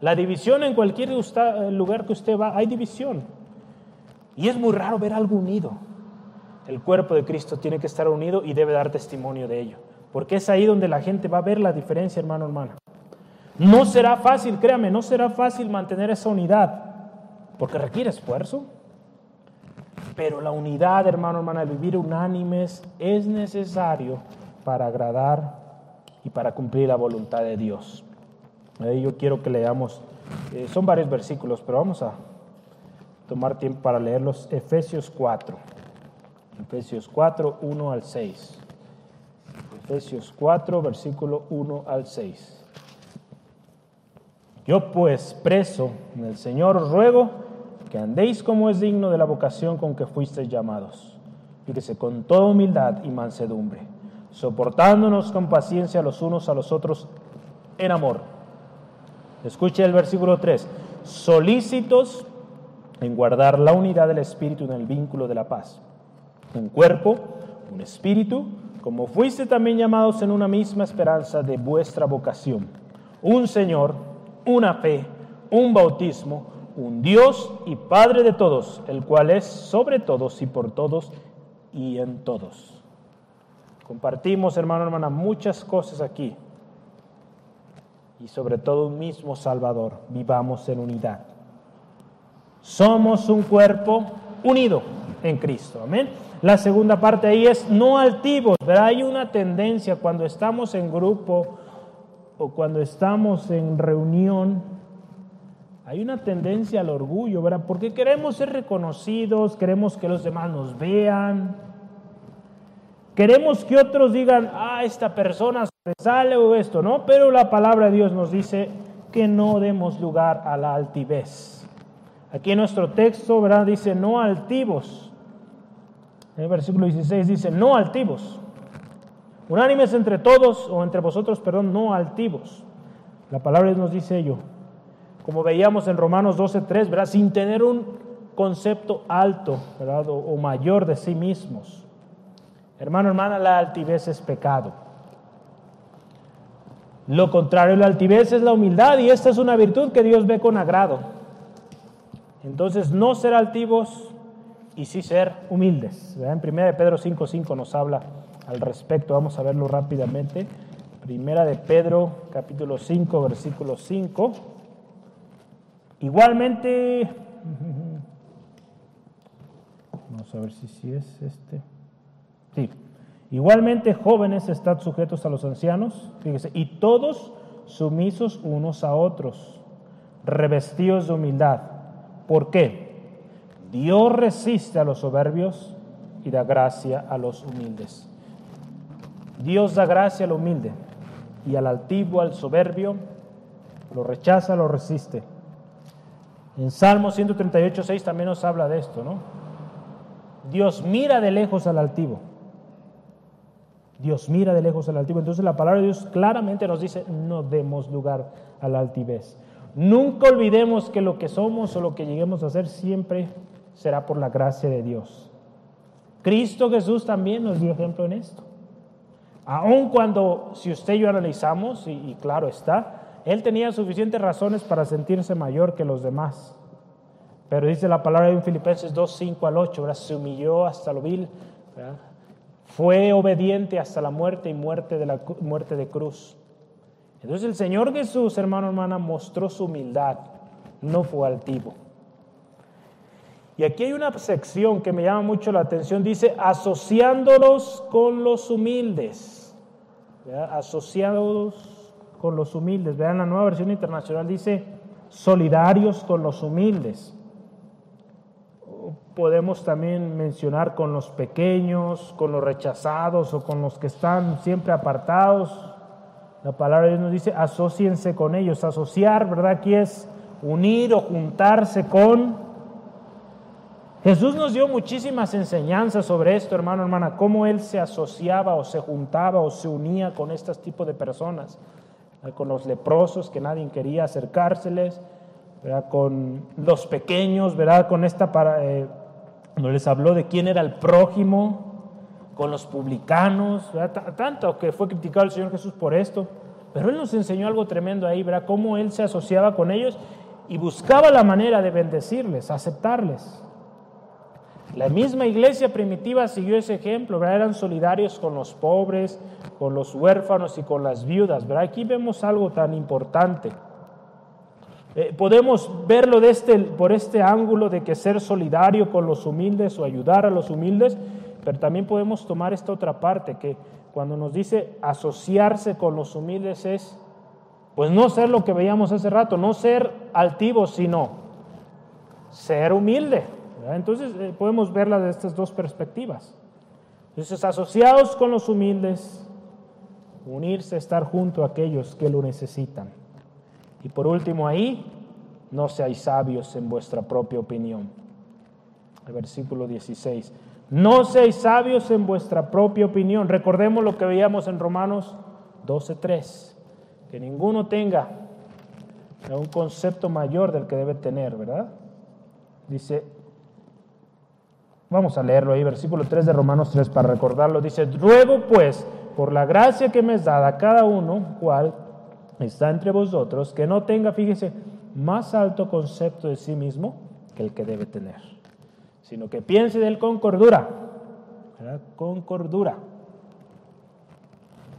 La división en cualquier lugar que usted va, hay división. Y es muy raro ver algo unido el cuerpo de Cristo tiene que estar unido y debe dar testimonio de ello. Porque es ahí donde la gente va a ver la diferencia, hermano, hermana. No será fácil, créame, no será fácil mantener esa unidad, porque requiere esfuerzo, Pero la unidad, hermano, hermana, vivir unánimes es necesario para agradar y para cumplir la voluntad de Dios. Yo quiero que leamos, eh, son varios versículos, pero vamos a tomar tiempo para leerlos. Efesios 4. Efesios 4, 1 al 6. Efesios 4, versículo 1 al 6. Yo pues, preso en el Señor, ruego que andéis como es digno de la vocación con que fuisteis llamados. Fíjese, con toda humildad y mansedumbre, soportándonos con paciencia los unos a los otros en amor. Escuche el versículo 3. Solícitos en guardar la unidad del Espíritu en el vínculo de la paz. Un cuerpo, un espíritu, como fuiste también llamados en una misma esperanza de vuestra vocación. Un Señor, una fe, un bautismo, un Dios y Padre de todos, el cual es sobre todos y por todos y en todos. Compartimos, hermano, hermana, muchas cosas aquí. Y sobre todo un mismo Salvador. Vivamos en unidad. Somos un cuerpo unido en Cristo. Amén. La segunda parte ahí es no altivos. pero Hay una tendencia cuando estamos en grupo o cuando estamos en reunión, hay una tendencia al orgullo, ¿verdad? Porque queremos ser reconocidos, queremos que los demás nos vean, queremos que otros digan, ah, esta persona sale o esto, ¿no? Pero la palabra de Dios nos dice que no demos lugar a la altivez. Aquí en nuestro texto, ¿verdad? Dice, no altivos. En el versículo 16 dice, no altivos. Unánimes entre todos, o entre vosotros, perdón, no altivos. La palabra nos dice ello. Como veíamos en Romanos 12.3, ¿verdad? Sin tener un concepto alto, ¿verdad? O, mayor de sí mismos. Hermano, hermana, la altivez es pecado. Lo contrario la altivez es la humildad y esta es una virtud que Dios ve con agrado. Entonces, no ser altivos y sí ser humildes. En 1 Pedro 5.5 nos habla al respecto. Vamos a verlo rápidamente. Primera de Pedro, capítulo 5, versículo 5. Igualmente, vamos a ver si, si es este. Sí. Igualmente, jóvenes, estad sujetos a los ancianos, fíjese, y todos sumisos unos a otros, revestidos de humildad. ¿Por qué? Dios resiste a los soberbios y da gracia a los humildes. Dios da gracia al humilde y al altivo, al soberbio, lo rechaza, lo resiste. En Salmo 138, 6 también nos habla de esto, ¿no? Dios mira de lejos al altivo. Dios mira de lejos al altivo. Entonces la palabra de Dios claramente nos dice, no demos lugar a la altivez. Nunca olvidemos que lo que somos o lo que lleguemos a hacer siempre será por la gracia de Dios. Cristo Jesús también nos dio ejemplo en esto. Aun cuando, si usted y yo analizamos, y, claro está, él tenía suficientes razones para sentirse mayor que los demás. Pero dice la palabra en Filipenses 2, 5 al 8, se humilló hasta lo vil, fue obediente hasta la muerte y muerte de, la, muerte de cruz. Entonces el Señor Jesús, hermano, hermana, mostró su humildad, no fue altivo. Y aquí hay una sección que me llama mucho la atención, dice, asociándolos con los humildes asociados con los humildes. Vean la nueva versión internacional, dice solidarios con los humildes. Podemos también mencionar con los pequeños, con los rechazados o con los que están siempre apartados. La palabra de Dios nos dice, asociense con ellos. Asociar, ¿verdad? Aquí es unir o juntarse con Jesús nos dio muchísimas enseñanzas sobre esto, hermano, hermana, cómo Él se asociaba o se juntaba o se unía con estos tipos de personas, con los leprosos que nadie quería acercárseles, con los pequeños, ¿verdad? con esta para, eh, no les habló de quién era el prójimo, con los publicanos, tanto que fue criticado el Señor Jesús por esto, pero Él nos enseñó algo tremendo ahí, ¿verdad? cómo Él se asociaba con ellos y buscaba la manera de bendecirles, aceptarles. La misma iglesia primitiva siguió ese ejemplo, ¿verdad? eran solidarios con los pobres, con los huérfanos y con las viudas. ¿verdad? Aquí vemos algo tan importante. Eh, podemos verlo de este, por este ángulo de que ser solidario con los humildes o ayudar a los humildes, pero también podemos tomar esta otra parte, que cuando nos dice asociarse con los humildes es, pues no ser lo que veíamos hace rato, no ser altivo, sino ser humilde. Entonces eh, podemos verla de estas dos perspectivas. Entonces, asociados con los humildes, unirse, estar junto a aquellos que lo necesitan. Y por último ahí, no seáis sabios en vuestra propia opinión. El versículo 16. No seáis sabios en vuestra propia opinión. Recordemos lo que veíamos en Romanos 12.3. Que ninguno tenga un concepto mayor del que debe tener, ¿verdad? Dice, vamos a leerlo ahí, versículo 3 de Romanos 3 para recordarlo. Dice, ruego pues, por la gracia que me es dada cada uno, cual está entre vosotros, que no tenga, fíjese, más alto concepto de sí mismo que el que debe tener, sino que piense de él con cordura, con cordura.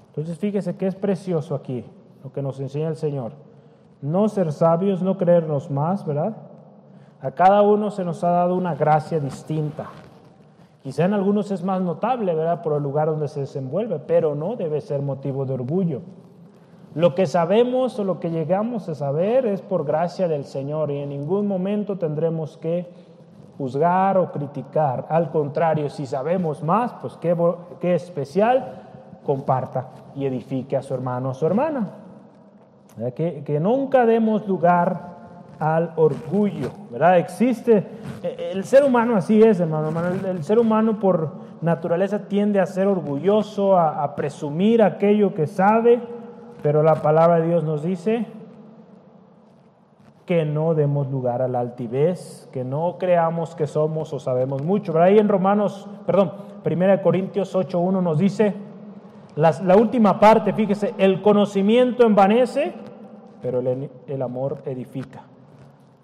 Entonces fíjese que es precioso aquí lo que nos enseña el Señor. No ser sabios, no creernos más, ¿verdad? A cada uno se nos ha dado una gracia distinta. Quizá en algunos es más notable, ¿verdad? Por el lugar donde se desenvuelve, pero no debe ser motivo de orgullo. Lo que sabemos o lo que llegamos a saber es por gracia del Señor y en ningún momento tendremos que juzgar o criticar. Al contrario, si sabemos más, pues qué, qué especial, comparta y edifique a su hermano o a su hermana. Que, que nunca demos lugar al orgullo, ¿verdad? Existe, eh, el ser humano así es, hermano, el, ser humano por naturaleza tiende a ser orgulloso, a presumir aquello que sabe, pero la palabra de Dios nos dice que no demos lugar a la altivez, que no creamos que somos o sabemos mucho. Pero ahí en Romanos, perdón, 1 Corintios 8.1 nos dice, la, última parte, fíjese, el conocimiento envanece, pero el, el amor edifica.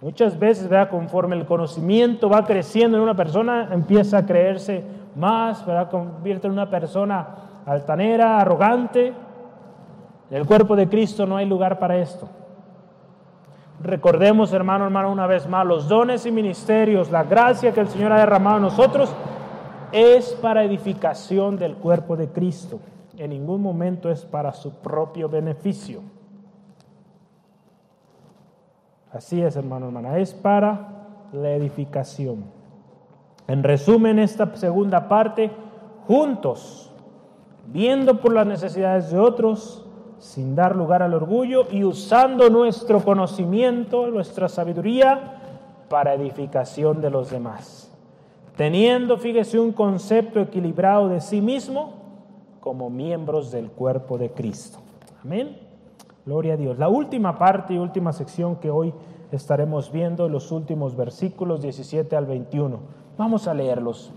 Muchas veces, ¿verdad? conforme el conocimiento va creciendo en una persona, empieza a creerse más, ¿verdad? convierte en una persona altanera, arrogante, en el cuerpo de Cristo no hay lugar para esto. Recordemos, hermano, hermano, una vez más, los dones y ministerios, la gracia que el Señor ha derramado a nosotros es para edificación del cuerpo de Cristo. En ningún momento es para su propio beneficio. Así es, hermano, hermana, es para la edificación. En resumen, esta segunda parte, juntos, viendo por las necesidades de otros, sin dar lugar al orgullo y usando nuestro conocimiento, nuestra sabiduría para edificación de los demás. Teniendo, fíjese, un concepto equilibrado de sí mismo como miembros del cuerpo de Cristo. Amén. Gloria a Dios. La última parte y última sección que hoy estaremos viendo, los últimos versículos 17 al 21. Vamos a leerlos.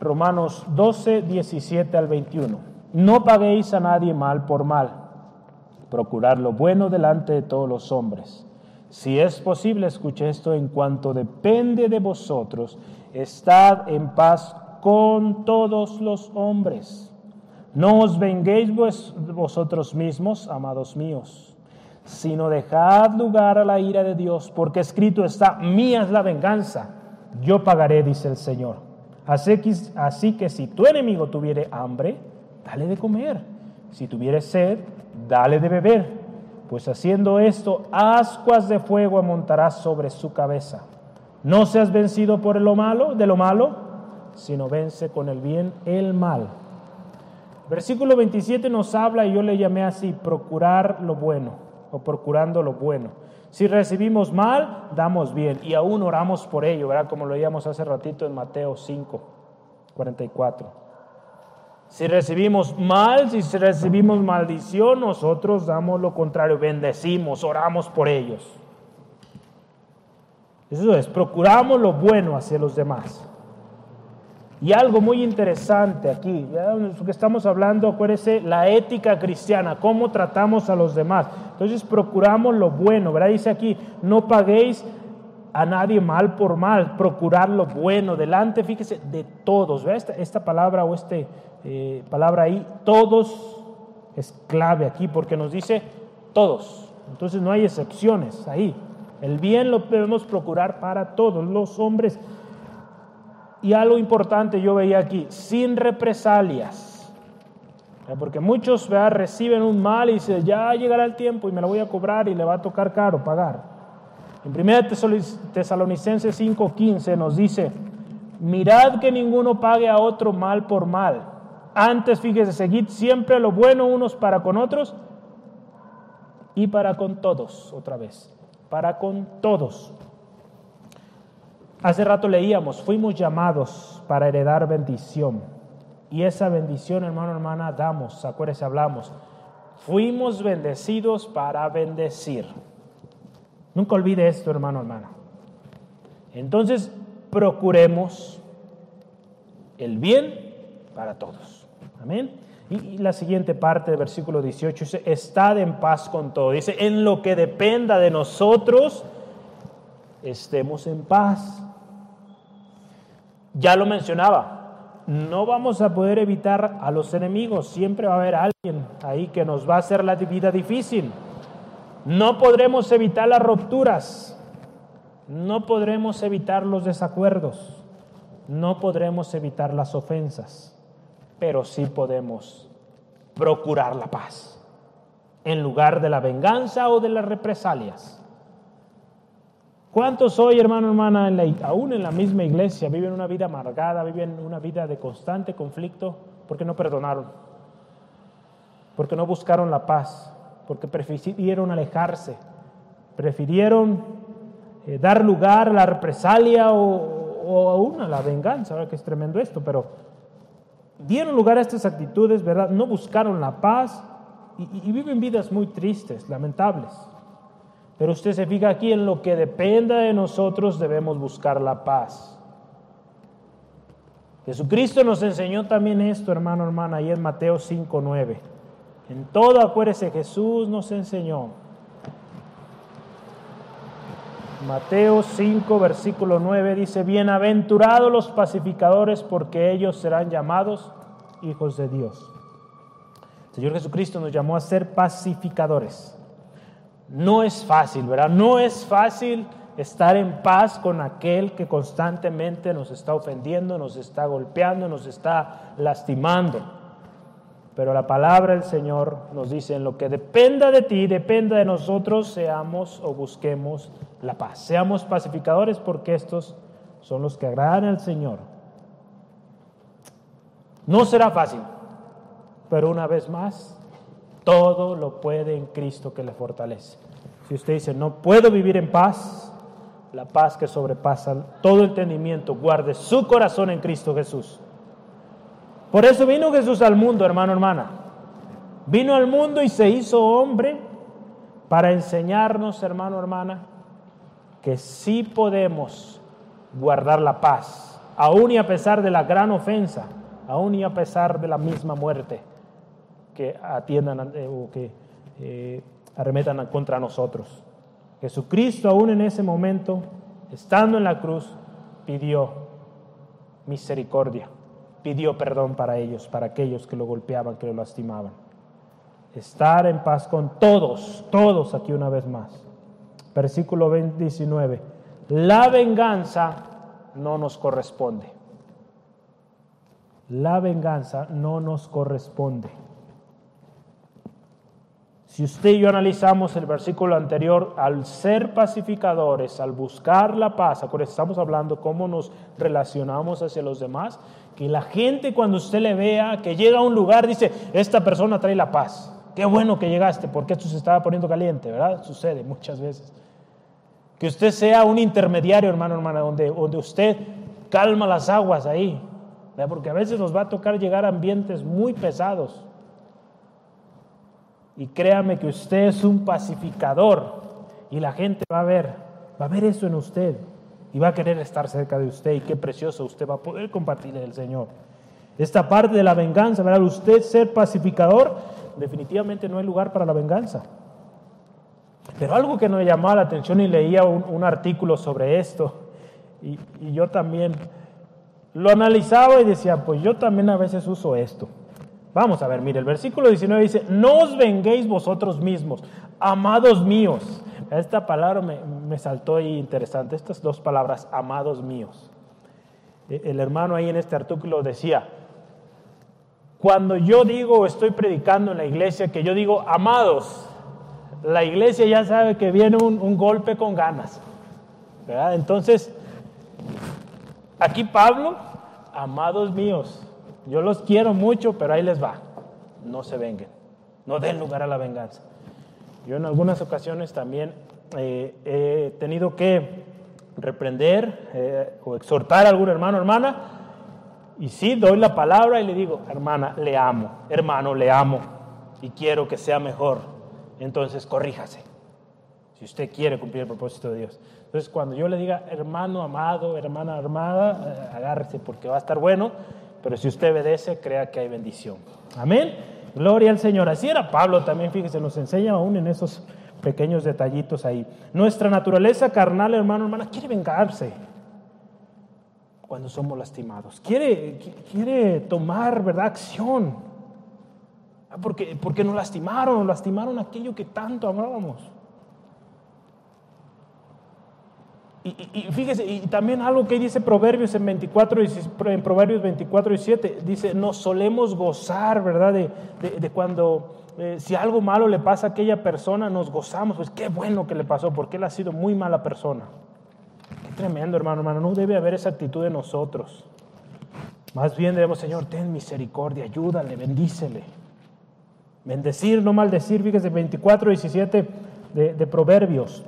Romanos 12, 17 al 21. No paguéis a nadie mal por mal. Procurad lo bueno delante de todos los hombres. Si es posible, escuche esto, en cuanto depende de vosotros, estad en paz con todos los hombres. No os venguéis vosotros mismos, amados míos, sino dejad lugar a la ira de Dios, porque escrito está, mía es la venganza, yo pagaré, dice el Señor. Así que, así que si tu enemigo tuviere hambre, dale de comer. Si tuviere sed, dale de beber. Pues haciendo esto, ascuas de fuego amontarás sobre su cabeza. No seas vencido por lo malo, de lo malo, sino vence con el bien el mal. Versículo 27 nos habla, y yo le llamé así, procurar lo bueno, o procurando lo bueno. Si recibimos mal, damos bien, y aún oramos por ello, ¿verdad? Como lo leíamos hace ratito en Mateo 5, 44. Si recibimos mal, si recibimos maldición, nosotros damos lo contrario, bendecimos, oramos por ellos. Eso es, procuramos lo bueno hacia los demás. Y algo muy interesante aquí, que estamos hablando, acuérdese, la ética cristiana, cómo tratamos a los demás. Entonces procuramos lo bueno, ¿verdad? Dice aquí, no paguéis a nadie mal por mal, procurar lo bueno delante, fíjese, de todos. ¿verdad? Esta, esta palabra o este eh, palabra ahí, todos es clave aquí porque nos dice todos. Entonces no hay excepciones ahí. El bien lo debemos procurar para todos los hombres. Y algo importante yo veía aquí, sin represalias. Porque muchos reciben un mal y dicen, ya llegará el tiempo y me lo voy a cobrar y le va a tocar caro pagar. En 1 Tesalonicenses 5:15 nos dice, mirad que ninguno pague a otro mal por mal. Antes, fíjese, seguid siempre lo bueno unos para con otros y para con todos, otra vez, para con todos. Hace rato leíamos, fuimos llamados para heredar bendición. Y esa bendición, hermano, hermana, damos, acuérdese, hablamos. Fuimos bendecidos para bendecir. Nunca olvide esto, hermano, hermana. Entonces, procuremos el bien para todos. Amén. Y, la siguiente parte del versículo 18 dice, estad en paz con todo. Dice, en lo que dependa de nosotros, estemos en paz. Ya lo mencionaba, no vamos a poder evitar a los enemigos, siempre va a haber alguien ahí que nos va a hacer la vida difícil. No podremos evitar las rupturas, no podremos evitar los desacuerdos, no podremos evitar las ofensas pero sí podemos procurar la paz. En lugar de la venganza o de las represalias. ¿Cuántos hoy, hermano, hermana, aún en la misma iglesia, viven una vida amargada, viven una vida de constante conflicto porque no perdonaron, porque no buscaron la paz, porque prefirieron alejarse, prefirieron eh, dar lugar a la represalia o, o aún a la venganza, ahora que es tremendo esto, pero dieron lugar a estas actitudes, ¿verdad? No buscaron la paz y, viven vidas muy tristes, lamentables. Pero usted se fija aquí en lo que dependa de nosotros debemos buscar la paz. Jesucristo nos enseñó también esto, hermano, hermana, ahí en Mateo 5:9. En todo, acuérdese, Jesús nos enseñó. Mateo 5, versículo 9 dice, bienaventurados los pacificadores porque ellos serán llamados hijos de Dios. Señor Jesucristo nos llamó a ser pacificadores. No es fácil, ¿verdad? No es fácil estar en paz con aquel que constantemente nos está ofendiendo, nos está golpeando, nos está lastimando. Pero la palabra del Señor nos dice, en lo que dependa de ti, dependa de nosotros, seamos o busquemos la paz. Seamos pacificadores porque estos son los que agradan al Señor. No será fácil, pero una vez más, todo lo puede en Cristo que le fortalece. Si usted dice, no puedo vivir en paz, la paz que sobrepasa todo entendimiento, guarde su corazón en Cristo Jesús. Por eso vino Jesús al mundo, hermano, hermana. Vino al mundo y se hizo hombre para enseñarnos, hermano, hermana, que sí podemos guardar la paz, aún y a pesar de la gran ofensa, aún y a pesar de la misma muerte que atiendan eh, o que eh, arremetan contra nosotros. Jesucristo aún en ese momento, estando en la cruz, pidió misericordia pidió perdón para ellos, para aquellos que lo golpeaban, que lo lastimaban. Estar en paz con todos, todos aquí una vez más. Versículo 19. La venganza no nos corresponde. La venganza no nos corresponde. Si usted y yo analizamos el versículo anterior, al ser pacificadores, al buscar la paz, estamos hablando cómo nos relacionamos hacia los demás, que la gente cuando usted le vea que llega a un lugar dice, esta persona trae la paz. Qué bueno que llegaste, porque esto se estaba poniendo caliente, ¿verdad? Sucede muchas veces. Que usted sea un intermediario, hermano, hermana, donde, donde usted calma las aguas ahí, porque a veces nos va a tocar llegar a ambientes muy pesados y créame que usted es un pacificador y la gente va a ver, va a ver eso en usted y va a querer estar cerca de usted y qué precioso usted va a poder compartirle el Señor. Esta parte de la venganza, ¿verdad? Usted ser pacificador, definitivamente no hay lugar para la venganza. Pero algo que me llamó la atención y leía un, artículo sobre esto y, y yo también lo analizaba y decía, pues yo también a veces uso esto. Vamos a ver, mire, el versículo 19 dice, no os venguéis vosotros mismos, amados míos. Esta palabra me, me saltó ahí interesante, estas dos palabras, amados míos. E, el hermano ahí en este artículo decía, cuando yo digo, estoy predicando en la iglesia, que yo digo, amados, la iglesia ya sabe que viene un, golpe con ganas. Entonces, aquí Pablo, amados míos, yo los quiero mucho, pero ahí les va. No se vengan, no den lugar a la venganza. Yo en algunas ocasiones también eh, he tenido que reprender eh, o exhortar a algún hermano o hermana y sí, doy la palabra y le digo, hermana, le amo, hermano, le amo y quiero que sea mejor. Entonces, corríjase. Si usted quiere cumplir el propósito de Dios. Entonces, cuando yo le diga, hermano amado, hermana armada, eh, agárrese porque va a estar bueno. Pero si usted obedece, crea que hay bendición. Amén. Gloria al Señor. Así era Pablo también, fíjese, nos enseña aún en esos pequeños detallitos ahí. Nuestra naturaleza carnal, hermano, hermana, quiere vengarse cuando somos lastimados. Quiere, quiere tomar, ¿verdad?, acción. Ah, porque, porque nos lastimaron, lastimaron aquello que tanto amábamos. Y, fíjese, y también algo que dice Proverbios en, 24, en Proverbios 24 y 7, dice, nos solemos gozar, ¿verdad? De, cuando, eh, si algo malo le pasa a aquella persona, nos gozamos, pues qué bueno que le pasó, porque él ha sido muy mala persona. Tremendo, hermano, hermano. No debe haber esa actitud de nosotros. Más bien debemos, Señor, ten misericordia, ayúdale, bendícele. Bendecir, no maldecir. Fíjese, 24, 17 de, de Proverbios.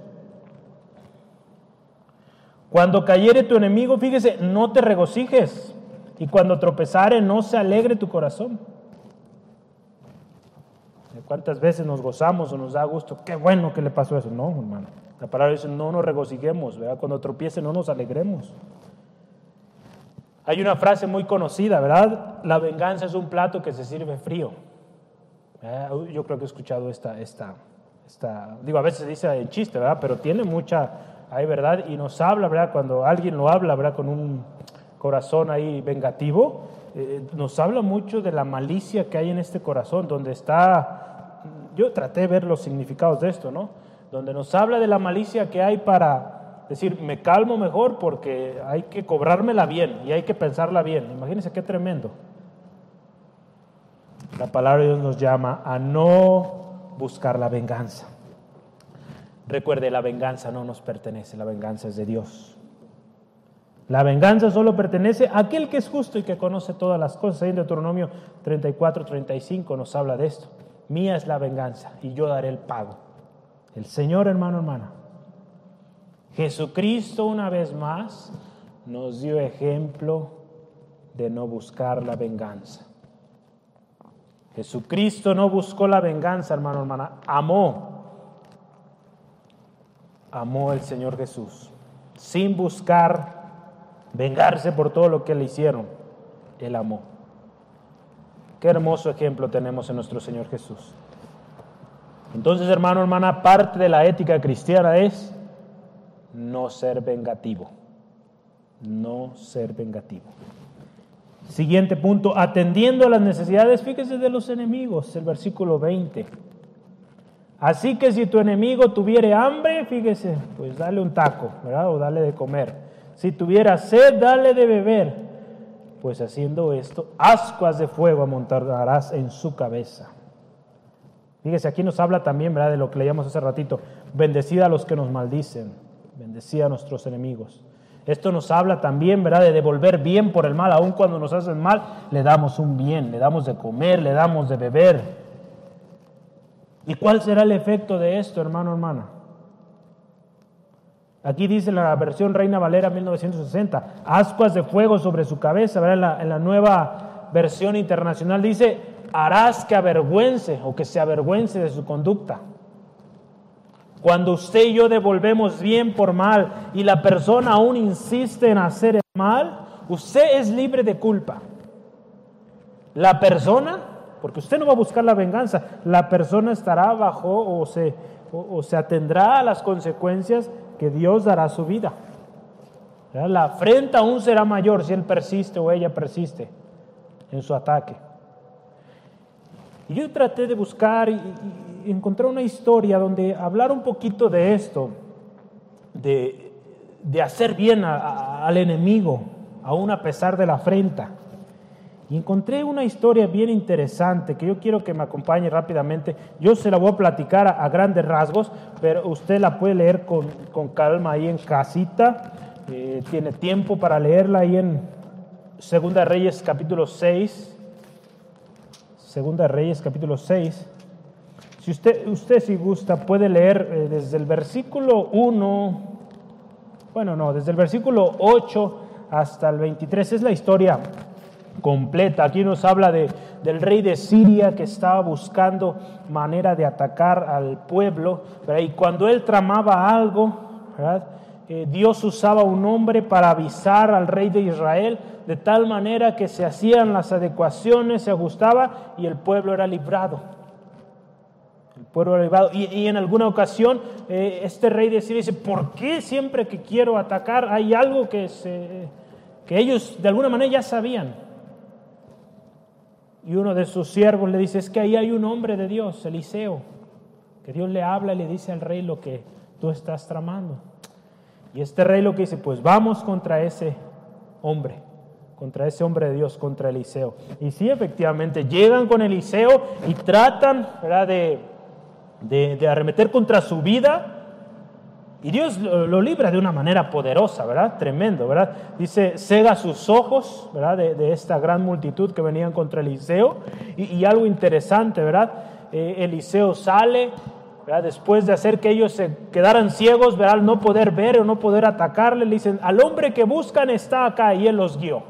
Cuando cayere tu enemigo, fíjese, no te regocijes. Y cuando tropezare, no se alegre tu corazón. ¿Cuántas veces nos gozamos o nos da gusto? Qué bueno que le pasó eso. No, hermano. La palabra dice, no nos regocijemos, ¿verdad? Cuando tropiece no nos alegremos. Hay una frase muy conocida, ¿verdad? La venganza es un plato que se sirve frío. Yo creo que he escuchado esta, esta, esta, digo, a veces se dice en chiste, ¿verdad? Pero tiene mucha, hay verdad, y nos habla, ¿verdad? Cuando alguien lo habla, ¿verdad? Con un corazón ahí vengativo, eh, nos habla mucho de la malicia que hay en este corazón, donde está, yo traté de ver los significados de esto, ¿no? donde nos habla de la malicia que hay para decir, me calmo mejor porque hay que cobrármela bien y hay que pensarla bien. Imagínense qué tremendo. La palabra de Dios nos llama a no buscar la venganza. Recuerde, la venganza no nos pertenece, la venganza es de Dios. La venganza solo pertenece a aquel que es justo y que conoce todas las cosas. En Deuteronomio 34, 35 nos habla de esto. Mía es la venganza y yo daré el pago. El Señor, hermano, hermana. Jesucristo una vez más nos dio ejemplo de no buscar la venganza. Jesucristo no buscó la venganza, hermano, hermana. Amó. Amó el Señor Jesús. Sin buscar vengarse por todo lo que le hicieron. Él amó. Qué hermoso ejemplo tenemos en nuestro Señor Jesús. Entonces, hermano, hermana, parte de la ética cristiana es no ser vengativo. No ser vengativo. Siguiente punto, atendiendo a las necesidades, fíjese de los enemigos, el versículo 20. Así que si tu enemigo tuviere hambre, fíjese, pues dale un taco, ¿verdad? O dale de comer. Si tuviera sed, dale de beber. Pues haciendo esto, ascuas de fuego amontarás en su cabeza. Fíjese, aquí nos habla también, ¿verdad? De lo que leíamos hace ratito. Bendecida a los que nos maldicen, bendecida a nuestros enemigos. Esto nos habla también, ¿verdad? De devolver bien por el mal. Aun cuando nos hacen mal, le damos un bien, le damos de comer, le damos de beber. ¿Y cuál será el efecto de esto, hermano, hermana? Aquí dice la versión Reina Valera 1960, ascuas de fuego sobre su cabeza. En la, en la nueva versión internacional dice, harás que avergüence o que se avergüence de su conducta. Cuando usted y yo devolvemos bien por mal y la persona aún insiste en hacer el mal, usted es libre de culpa. La persona, porque usted no va a buscar la venganza, la persona estará bajo o se, o, se atendrá a las consecuencias que Dios dará a su vida. La afrenta aún será mayor si él persiste o ella persiste en su ataque. Y yo traté de buscar y, encontré una historia donde hablar un poquito de esto, de, hacer bien al enemigo, aún a pesar de la afrenta. Y encontré una historia bien interesante que yo quiero que me acompañe rápidamente. Yo se la voy a platicar a, grandes rasgos, pero usted la puede leer con, calma ahí en casita. Eh, tiene tiempo para leerla ahí en Segunda Reyes capítulo 6. Segunda Reyes capítulo 6. Si usted, usted si gusta puede leer eh, desde el versículo 1, bueno, no, desde el versículo 8 hasta el 23. Es la historia completa. Aquí nos habla de, del rey de Siria que estaba buscando manera de atacar al pueblo. Y cuando él tramaba algo, eh, Dios usaba un hombre para avisar al rey de Israel, de tal manera que se hacían las adecuaciones, se ajustaba y el pueblo era librado. El pueblo era librado. Y, en alguna ocasión eh, este rey de Siria dice, ¿por qué siempre que quiero atacar hay algo que, se, que ellos de alguna manera ya sabían? Y uno de sus siervos le dice, es que ahí hay un hombre de Dios, Eliseo, que Dios le habla y le dice al rey lo que tú estás tramando. Y este rey lo que dice, pues vamos contra ese hombre, contra ese hombre de Dios, contra Eliseo. Y sí, efectivamente, llegan con Eliseo y tratan De, de, de arremeter contra su vida y Dios lo, libra de una manera poderosa, ¿verdad? Tremendo, ¿verdad? Dice, cega sus ojos, ¿verdad? De, esta gran multitud que venían contra Eliseo. Y, algo interesante, ¿verdad? Eh, Eliseo sale, ¿verdad? Después de hacer que ellos se quedaran ciegos, ¿verdad? No poder ver o no poder atacarle, le dicen, al hombre que buscan está acá y él los guió.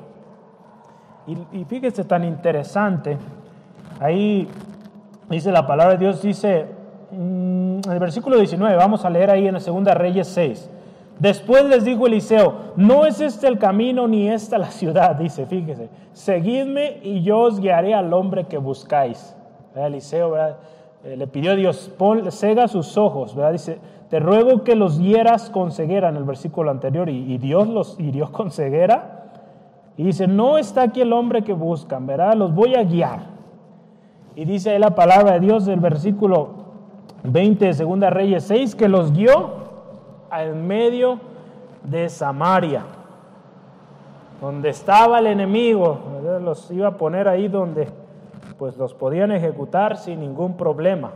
Y, y fíjese tan interesante, ahí dice la palabra de Dios, dice, en el versículo 19, vamos a leer ahí en la segunda Reyes 6. Después les dijo Eliseo, no es este el camino ni esta la ciudad, dice, fíjese, seguidme y yo os guiaré al hombre que buscáis. Eliseo eh, le pidió a Dios, pon, cega sus ojos, dice, te ruego que los hieras con ceguera en el versículo anterior y, Dios los hirió con ceguera. Y dice, no está aquí el hombre que buscan, ¿verdad? Los voy a guiar. Y dice ahí la palabra de Dios del versículo 20 de Segunda Reyes 6, que los guió en medio de Samaria, donde estaba el enemigo, los iba a poner ahí donde pues los podían ejecutar sin ningún problema.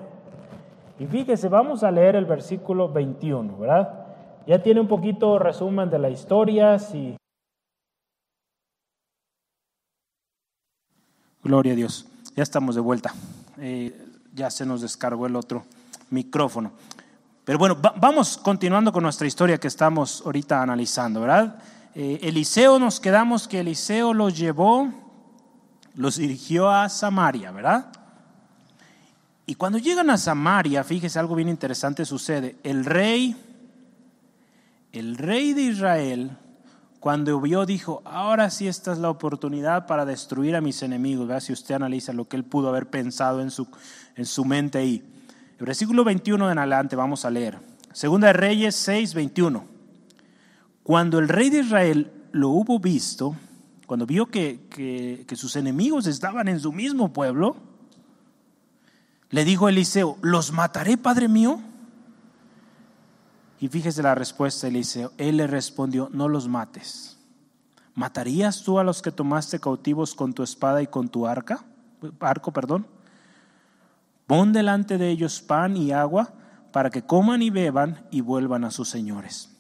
Y fíjese, vamos a leer el versículo 21, ¿verdad? Ya tiene un poquito resumen de la historia, Gloria a Dios. Ya estamos de vuelta. Eh, ya se nos descargó el otro micrófono. Pero bueno, vamos continuando con nuestra historia que estamos ahorita analizando, ¿verdad? Eh, Eliseo, nos quedamos que Eliseo los llevó, los dirigió a Samaria, ¿verdad? Y cuando llegan a Samaria, fíjese algo bien interesante sucede. El rey, el rey de Israel, cuando vio, dijo, ahora sí esta es la oportunidad para destruir a mis enemigos. ¿verdad? Si usted analiza lo que él pudo haber pensado en su, en su mente ahí. Versículo 21 en adelante vamos a leer. Segunda de Reyes 6, 21. Cuando el rey de Israel lo hubo visto, cuando vio que, que, sus enemigos estaban en su mismo pueblo, le dijo a Eliseo, ¿los mataré, padre mío? Y fíjese la respuesta de Eliseo. Él le respondió, no los mates. ¿Matarías tú a los que tomaste cautivos con tu espada y con tu arca? arco? Perdón. Pon delante de ellos pan y agua para que coman y beban y vuelvan a sus señores.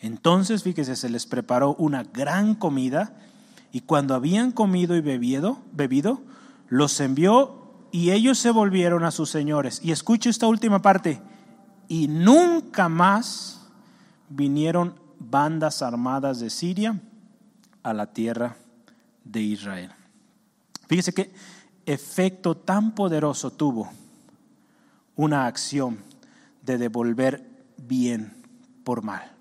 Entonces, fíjese, se les preparó una gran comida y cuando habían comido y bebido, bebido, los envió y ellos se volvieron a sus señores. Y escuche esta última parte. Y nunca más vinieron bandas armadas de Siria a la tierra de Israel. Fíjese que efecto tan poderoso tuvo una acción de devolver bien por mal.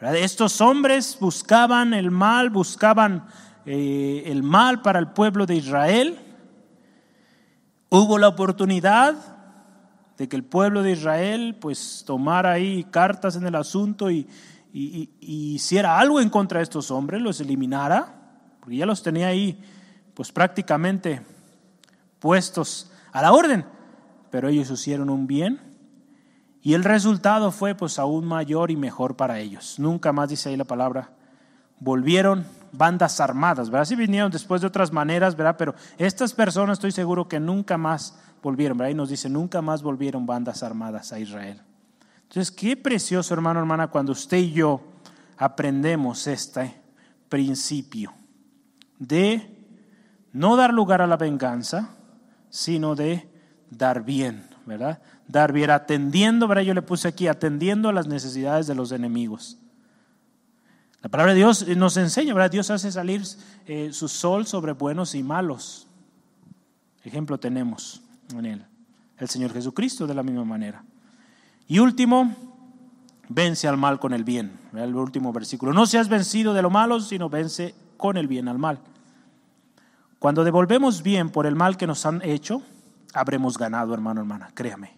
Estos hombres buscaban el mal, buscaban eh, el mal para el pueblo de Israel. Hubo la oportunidad de que el pueblo de Israel pues tomara ahí cartas en el asunto y, y hiciera algo en contra de estos hombres, los eliminara, porque ya los tenía ahí pues prácticamente puestos a la orden. pero ellos hicieron un bien y el resultado fue pues aún mayor y mejor para ellos. Nunca más dice ahí la palabra, volvieron bandas armadas, ¿verdad? Sí vinieron después de otras maneras, ¿verdad? Pero estas personas estoy seguro que nunca más volvieron, ¿verdad? Nos dice, nunca más volvieron bandas armadas a Israel. Entonces, qué precioso, hermano, hermana, cuando usted y yo aprendemos este principio de no dar lugar a la venganza, sino de dar bien, ¿verdad? Dar bien, atendiendo, ¿verdad? Yo le puse aquí, atendiendo a las necesidades de los enemigos. La palabra de Dios nos enseña, ¿verdad? Dios hace salir eh, su sol sobre buenos y malos. Ejemplo tenemos en él. El Señor Jesucristo de la misma manera. Y último, vence al mal con el bien. El último versículo. No seas vencido de lo malo, sino vence con el bien al mal. Cuando devolvemos bien por el mal que nos han hecho, habremos ganado, hermano, hermana, créame.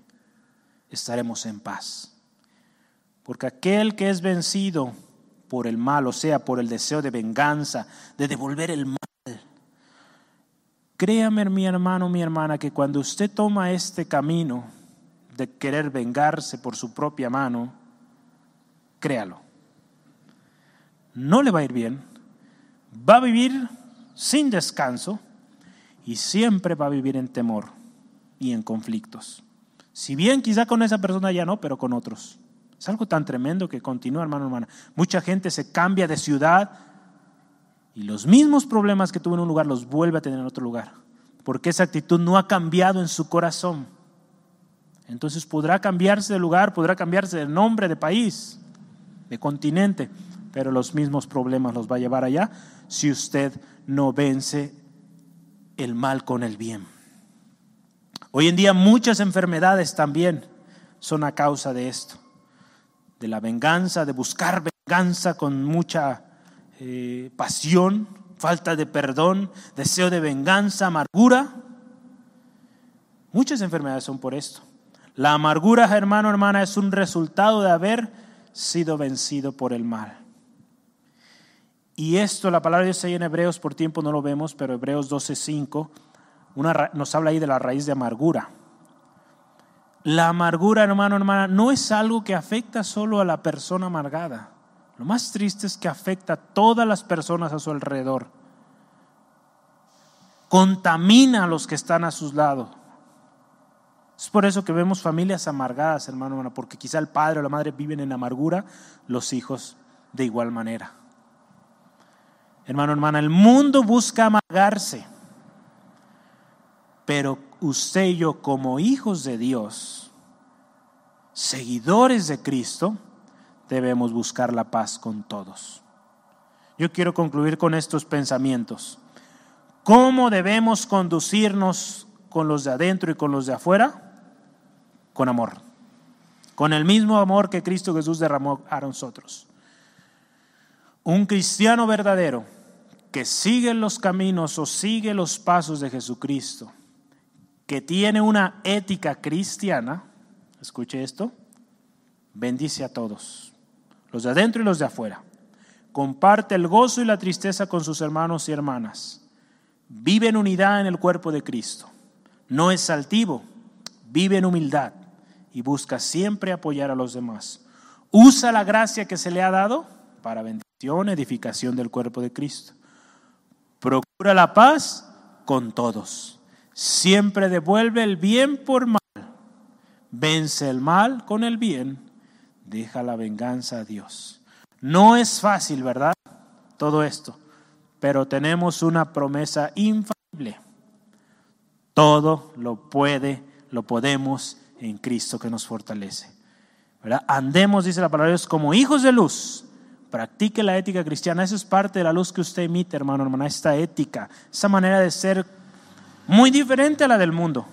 Estaremos en paz. Porque aquel que es vencido por el mal, o sea, por el deseo de venganza, de devolver el mal, créame, mi hermano, mi hermana, que cuando usted toma este camino de querer vengarse por su propia mano, créalo. No le va a ir bien, va a vivir sin descanso y siempre va a vivir en temor y en conflictos. Si bien quizá con esa persona ya no, pero con otros. Es algo tan tremendo que continúa, hermano, hermana. Mucha gente se cambia de ciudad y los mismos problemas que tuvo en un lugar los vuelve a tener en otro lugar, porque esa actitud no ha cambiado en su corazón. Entonces podrá cambiarse de lugar, podrá cambiarse de nombre, de país, de continente, pero los mismos problemas los va a llevar allá si usted no vence el mal con el bien. Hoy en día muchas enfermedades también son a causa de esto, de la venganza, de buscar venganza con mucha eh, pasión, falta de perdón, deseo de venganza, amargura. Muchas enfermedades son por esto. La amargura, hermano, hermana, es un resultado de haber sido vencido por el mal. Y esto, la palabra de Dios ahí en Hebreos, por tiempo no lo vemos, pero Hebreos 12:5 nos habla ahí de la raíz de amargura. La amargura, hermano, hermana, no es algo que afecta solo a la persona amargada. Lo más triste es que afecta a todas las personas a su alrededor. Contamina a los que están a sus lados. Es por eso que vemos familias amargadas, hermano, hermana, porque quizá el padre o la madre viven en amargura, los hijos de igual manera. Hermano, hermana, el mundo busca amargarse, pero usted y yo como hijos de Dios, seguidores de Cristo, debemos buscar la paz con todos. Yo quiero concluir con estos pensamientos. ¿Cómo debemos conducirnos con los de adentro y con los de afuera? Con amor. Con el mismo amor que Cristo Jesús derramó a nosotros. Un cristiano verdadero que sigue los caminos o sigue los pasos de Jesucristo, que tiene una ética cristiana, escuche esto, bendice a todos, los de adentro y los de afuera. Comparte el gozo y la tristeza con sus hermanos y hermanas. Vive en unidad en el cuerpo de Cristo. No es altivo, vive en humildad y busca siempre apoyar a los demás. Usa la gracia que se le ha dado para bendición, edificación del cuerpo de Cristo. Procura la paz con todos. Siempre devuelve el bien por mal. Vence el mal con el bien. Deja la venganza a Dios. No es fácil, ¿verdad? Todo esto. Pero tenemos una promesa infalible. Todo lo puede, lo podemos en Cristo que nos fortalece. Andemos, dice la palabra de Dios, como hijos de luz Practique la ética cristiana. Esa es parte de la luz que usted emite, hermano, hermana. Esta ética, esa manera de ser muy diferente a la del mundo.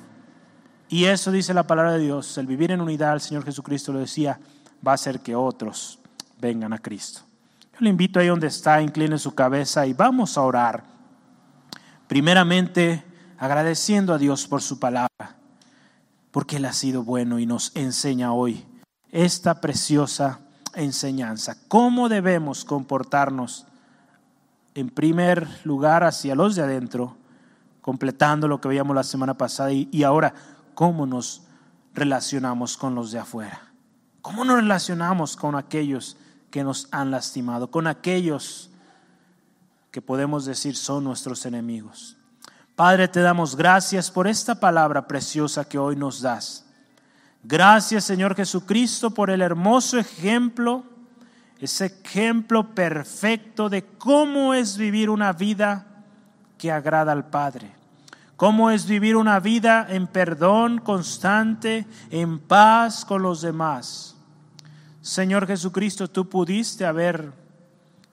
Y eso dice la palabra de Dios. El vivir en unidad, el Señor Jesucristo lo decía, va a hacer que otros vengan a Cristo. Yo le invito ahí donde está, incline su cabeza y vamos a orar. Primeramente, agradeciendo a Dios por su palabra, porque Él ha sido bueno y nos enseña hoy esta preciosa enseñanza. ¿Cómo debemos comportarnos? En primer lugar, hacia los de adentro, completando lo que veíamos la semana pasada y, ahora, cómo nos relacionamos con los de afuera? ¿Cómo nos relacionamos con aquellos que nos han lastimado, con aquellos que podemos decir son nuestros enemigos? Padre, te damos gracias por esta palabra preciosa que hoy nos das. Gracias, Señor Jesucristo, por el hermoso ejemplo, ese ejemplo perfecto de cómo es vivir una vida que agrada al Padre. Cómo es vivir una vida en perdón constante, en paz con los demás. Señor Jesucristo, tú pudiste haber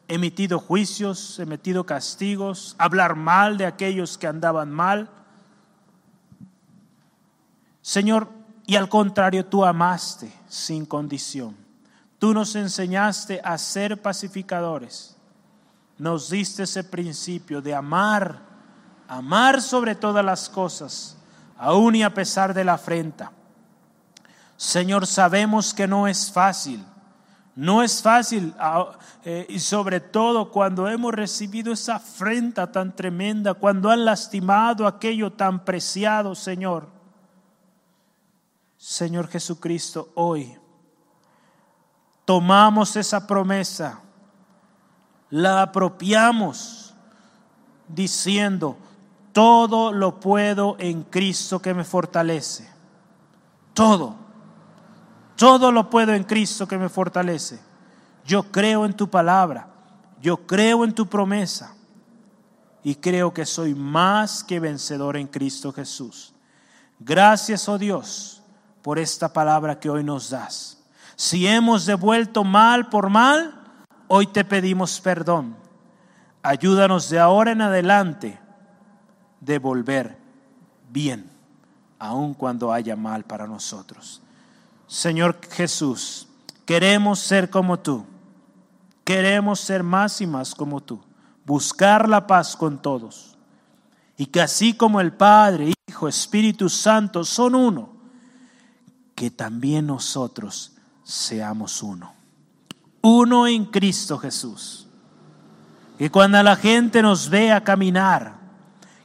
emitido juicios, emitido castigos, hablar mal de aquellos que andaban mal. Señor, y al contrario, tú amaste sin condición. Tú nos enseñaste a ser pacificadores. Nos diste ese principio de amar, amar sobre todas las cosas, aun y a pesar de la afrenta. Señor, sabemos que no es fácil. No es fácil, ah, eh, y sobre todo cuando hemos recibido esa afrenta tan tremenda, cuando han lastimado aquello tan preciado, Señor. Señor Jesucristo, hoy tomamos esa promesa, la apropiamos diciendo, todo lo puedo en Cristo que me fortalece. Todo. Todo lo puedo en Cristo que me fortalece. Yo creo en tu palabra. Yo creo en tu promesa. Y creo que soy más que vencedor en Cristo Jesús. Gracias, oh Dios, por esta palabra que hoy nos das. Si hemos devuelto mal por mal, hoy te pedimos perdón. Ayúdanos de ahora en adelante devolver bien, aun cuando haya mal para nosotros. Señor Jesús, queremos ser como tú. Queremos ser más y más como tú. Buscar la paz con todos. Y que así como el Padre, Hijo, Espíritu Santo son uno, que también nosotros seamos uno. Uno en Cristo Jesús. Que cuando la gente nos vea caminar,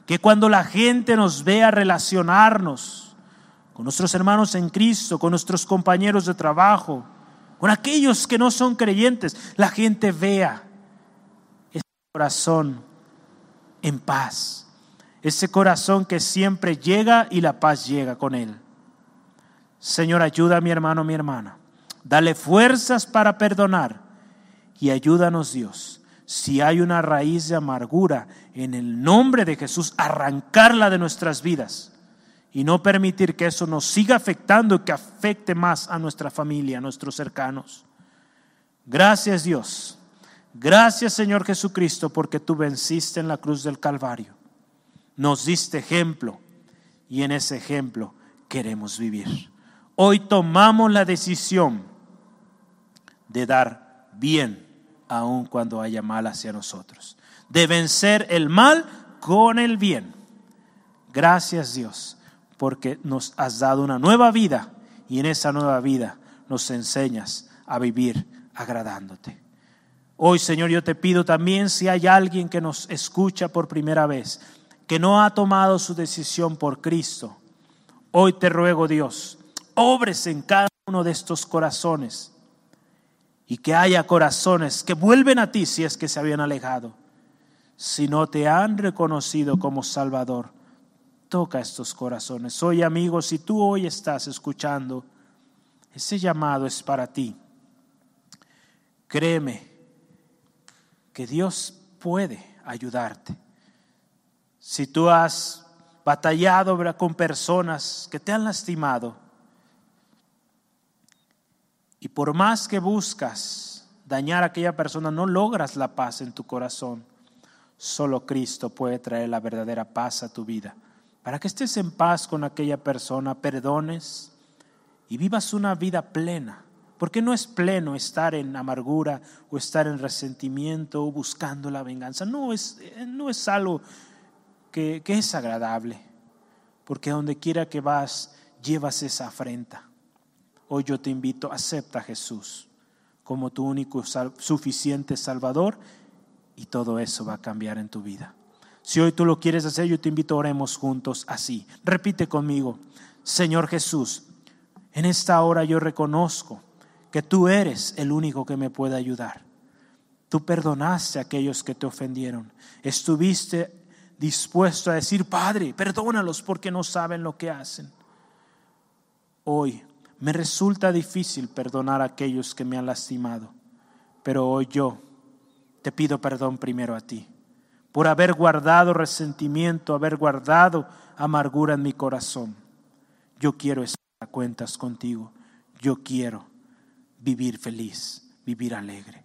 que cuando la gente nos vea relacionarnos con nuestros hermanos en Cristo, con nuestros compañeros de trabajo, con aquellos que no son creyentes, la gente vea ese corazón en paz, ese corazón que siempre llega y la paz llega con él. Señor, ayuda a mi hermano, mi hermana. Dale fuerzas para perdonar y ayúdanos Dios si hay una raíz de amargura, en el nombre de Jesús, arrancarla de nuestras vidas y no permitir que eso nos siga afectando y que afecte más a nuestra familia, a nuestros cercanos. Gracias Dios. Gracias Señor Jesucristo porque tú venciste en la cruz del Calvario. Nos diste ejemplo y en ese ejemplo queremos vivir. Hoy tomamos la decisión de dar bien aun cuando haya mal hacia nosotros. De vencer el mal con el bien. Gracias Dios, porque nos has dado una nueva vida y en esa nueva vida nos enseñas a vivir agradándote. Hoy, Señor, yo te pido también si hay alguien que nos escucha por primera vez, que no ha tomado su decisión por Cristo, hoy te ruego, Dios, obres en cada uno de estos corazones y que haya corazones que vuelven a ti si es que se habían alejado. Si no te han reconocido como Salvador, toca estos corazones. Hoy, amigos, si tú hoy estás escuchando, ese llamado es para ti. Créeme que Dios puede ayudarte. Si tú has batallado con personas que te han lastimado, y por más que buscas dañar a aquella persona, no logras la paz en tu corazón. Solo Cristo puede traer la verdadera paz a tu vida. Para que estés en paz con aquella persona, perdones y vivas una vida plena. Porque no es pleno estar en amargura o estar en resentimiento o buscando la venganza. No es, no es algo que, que es agradable. Porque donde quiera que vas, llevas esa afrenta. Hoy yo te invito, acepta a Jesús como tu único suficiente Salvador y todo eso va a cambiar en tu vida. Si hoy tú lo quieres hacer, yo te invito, oremos juntos así. Repite conmigo, Señor Jesús, En esta hora yo reconozco que tú eres el único que me puede ayudar. Tú perdonaste a aquellos que te ofendieron. Estuviste dispuesto a decir, Padre, perdónalos porque no saben lo que hacen. Hoy me resulta difícil perdonar a aquellos que me han lastimado, pero hoy yo te pido perdón primero a ti por haber guardado resentimiento, haber guardado amargura en mi corazón. Yo quiero estar a cuentas contigo. Yo quiero vivir feliz, vivir alegre.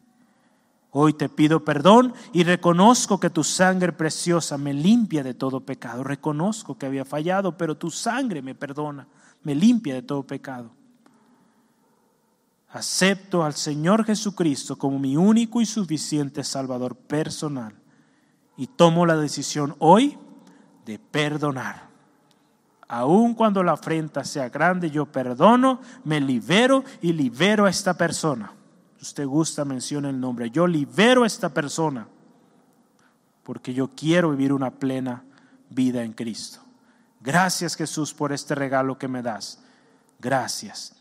Hoy te pido perdón y reconozco que tu sangre preciosa me limpia de todo pecado. Reconozco que había fallado, pero tu sangre me perdona, me limpia de todo pecado. Acepto al Señor Jesucristo como mi único y suficiente Salvador personal y tomo la decisión hoy de perdonar. Aun cuando la afrenta sea grande, yo perdono, me libero y libero a esta persona. Si usted gusta, menciona el nombre. Yo libero a esta persona porque yo quiero vivir una plena vida en Cristo. Gracias Jesús por este regalo que me das. Gracias